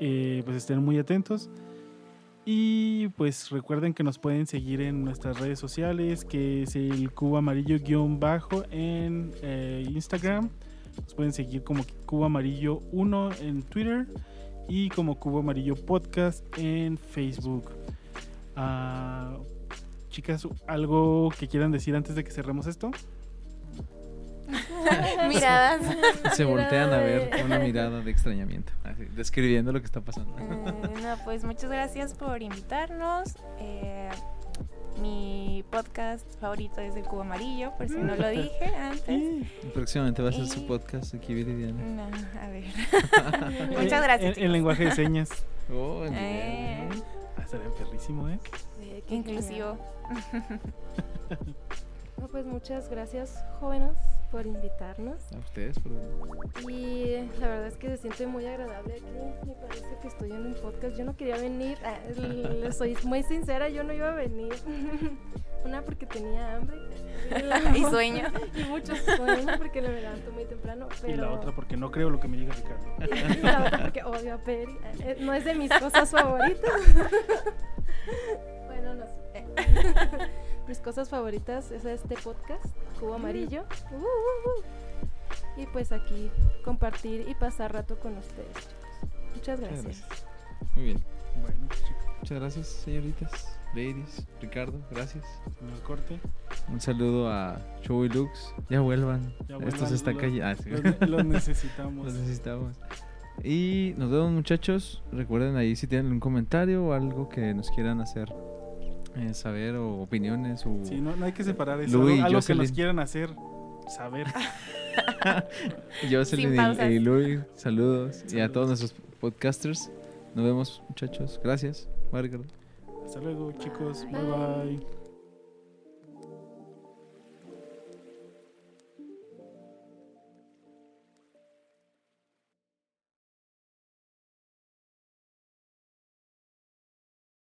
Speaker 3: eh, pues estén muy atentos. Y pues recuerden que nos pueden seguir en nuestras redes sociales, que es el cubo amarillo guion bajo en eh, Instagram. Nos pueden seguir como cubo amarillo 1 en Twitter y como cubo amarillo podcast en Facebook. Ah, chicas, ¿algo que quieran decir antes de que cerremos esto?
Speaker 5: Miradas.
Speaker 2: Se voltean a ver con una mirada de extrañamiento, así, describiendo lo que está pasando.
Speaker 5: Eh, no, pues muchas gracias por invitarnos. Eh, mi podcast favorito es El Cubo Amarillo, por si no lo dije antes.
Speaker 2: Próximamente va a ser su podcast aquí, Viridiana.
Speaker 5: No, a ver. Muchas gracias.
Speaker 3: En, lenguaje de señas.
Speaker 2: Oh, en
Speaker 5: Eh,
Speaker 3: estaría perrísimo, ¿eh?
Speaker 1: Sí, qué
Speaker 5: inclusivo.
Speaker 1: No, pues muchas gracias, jóvenes, por invitarnos.
Speaker 2: A ustedes, por
Speaker 1: Y la verdad es que se siente muy agradable aquí. Me parece que estoy en un podcast. Yo no quería venir. ah, le soy muy sincera, yo no iba a venir. Una porque tenía hambre. la-
Speaker 5: y sueño.
Speaker 1: Y mucho sueño porque me levanto muy temprano. Pero...
Speaker 3: Y la otra, porque no creo lo que me diga Ricardo.
Speaker 1: Y la otra porque odio a Peri. Eh, No es de mis cosas favoritas. bueno, no sé. Mis cosas favoritas es este podcast, Cubo Amarillo. Uh, uh, uh. Y pues aquí compartir y pasar rato con ustedes, chicos. Muchas
Speaker 2: Muchas
Speaker 1: gracias.
Speaker 2: gracias. Muy bien.
Speaker 3: Bueno, chicos,
Speaker 2: Muchas gracias, señoritas, ladies, Ricardo, gracias.
Speaker 3: señor corte.
Speaker 2: Un saludo a Show y Lux. Ya vuelvan.
Speaker 3: Ya
Speaker 2: Esto
Speaker 3: vuelvan,
Speaker 2: se está cayendo. Ah, sí.
Speaker 3: Los, ne- los necesitamos.
Speaker 2: Los necesitamos. Y nos vemos, muchachos. Recuerden ahí si tienen un comentario o algo que nos quieran hacer eh, saber o opiniones. O...
Speaker 3: Sí, no, no hay que separar eso.
Speaker 2: Louis,
Speaker 3: algo algo que nos quieran hacer saber.
Speaker 2: Jocelyn
Speaker 5: Sin
Speaker 2: y- y Luis, saludos. Y a todos nuestros podcasters. Nos vemos, muchachos. Gracias. Ricardo.
Speaker 3: Hasta luego, chicos.
Speaker 1: Bye.
Speaker 3: bye. bye.